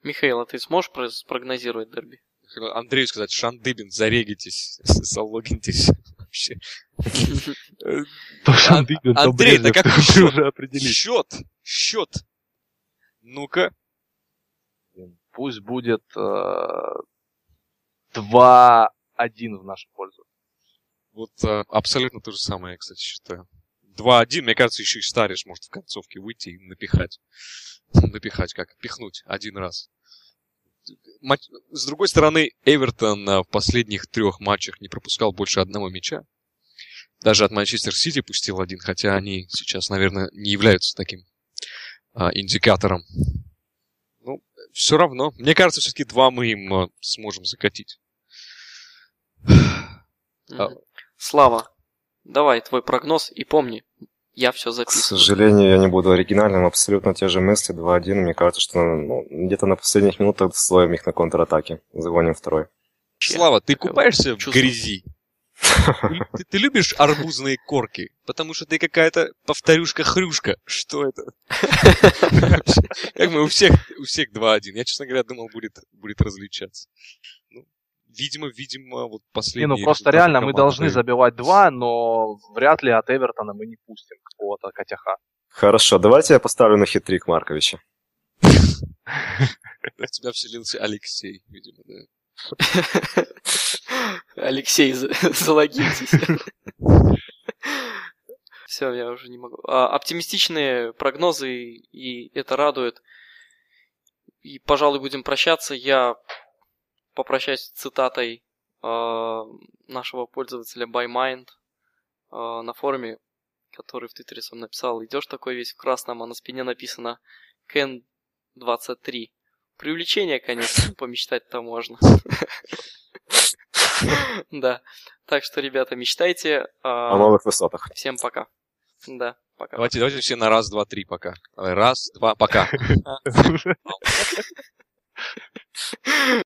Михаил, а ты сможешь про- спрогнозировать дерби? Андрею сказать, Шандыбин, зарегитесь, залогиньтесь вообще. Э, то Андрей, да как счет? Счет, счет. Ну-ка, Пусть будет э, 2-1 в нашу пользу. вот а, абсолютно то же самое, я, кстати, считаю. 2-1, мне кажется, еще и Стариш может в концовке выйти и напихать. Напихать как? Пихнуть один раз. С другой стороны, Эвертон а, в последних трех матчах не пропускал больше одного мяча. Даже от Манчестер Сити пустил один, хотя они сейчас, наверное, не являются таким а, индикатором. Ну, все равно. Мне кажется, все-таки два мы им а, сможем закатить. А. Слава, давай твой прогноз и помни, я все К записываю. сожалению, я не буду оригинальным. Абсолютно те же мысли. 2-1. Мне кажется, что ну, где-то на последних минутах словим их на контратаке. Загоним второй. Слава, ты купаешься в грязи? Ты, ты- ты любишь арбузные корки? Потому что ты какая-то повторюшка-хрюшка. Что это? Как мы у всех, у всех 2-1. Я, честно говоря, думал, будет, будет различаться. Ну, видимо, видимо, вот Не, последний... ну просто реально мы должны забивать два, но вряд ли от Эвертона мы не пустим какого-то котяха. Хорошо, давайте я поставлю на хитрик Марковича. В тебя вселился Алексей, видимо, да. Алексей, за- залогиньтесь. Все, я уже не могу. А, Оптимистичные прогнозы, и это радует. И, пожалуй, будем прощаться. Я попрощаюсь цитатой а, нашего пользователя BuyMind а, на форуме, который в Твиттере сам написал. Идешь такой весь в красном, а на спине написано Ken 23. Привлечение, конечно, помечтать-то можно. Да. Так что, ребята, мечтайте. О А, новых высотах. Всем пока. Да, пока. Давайте, давайте все на раз, два, три пока. Раз, два, пока.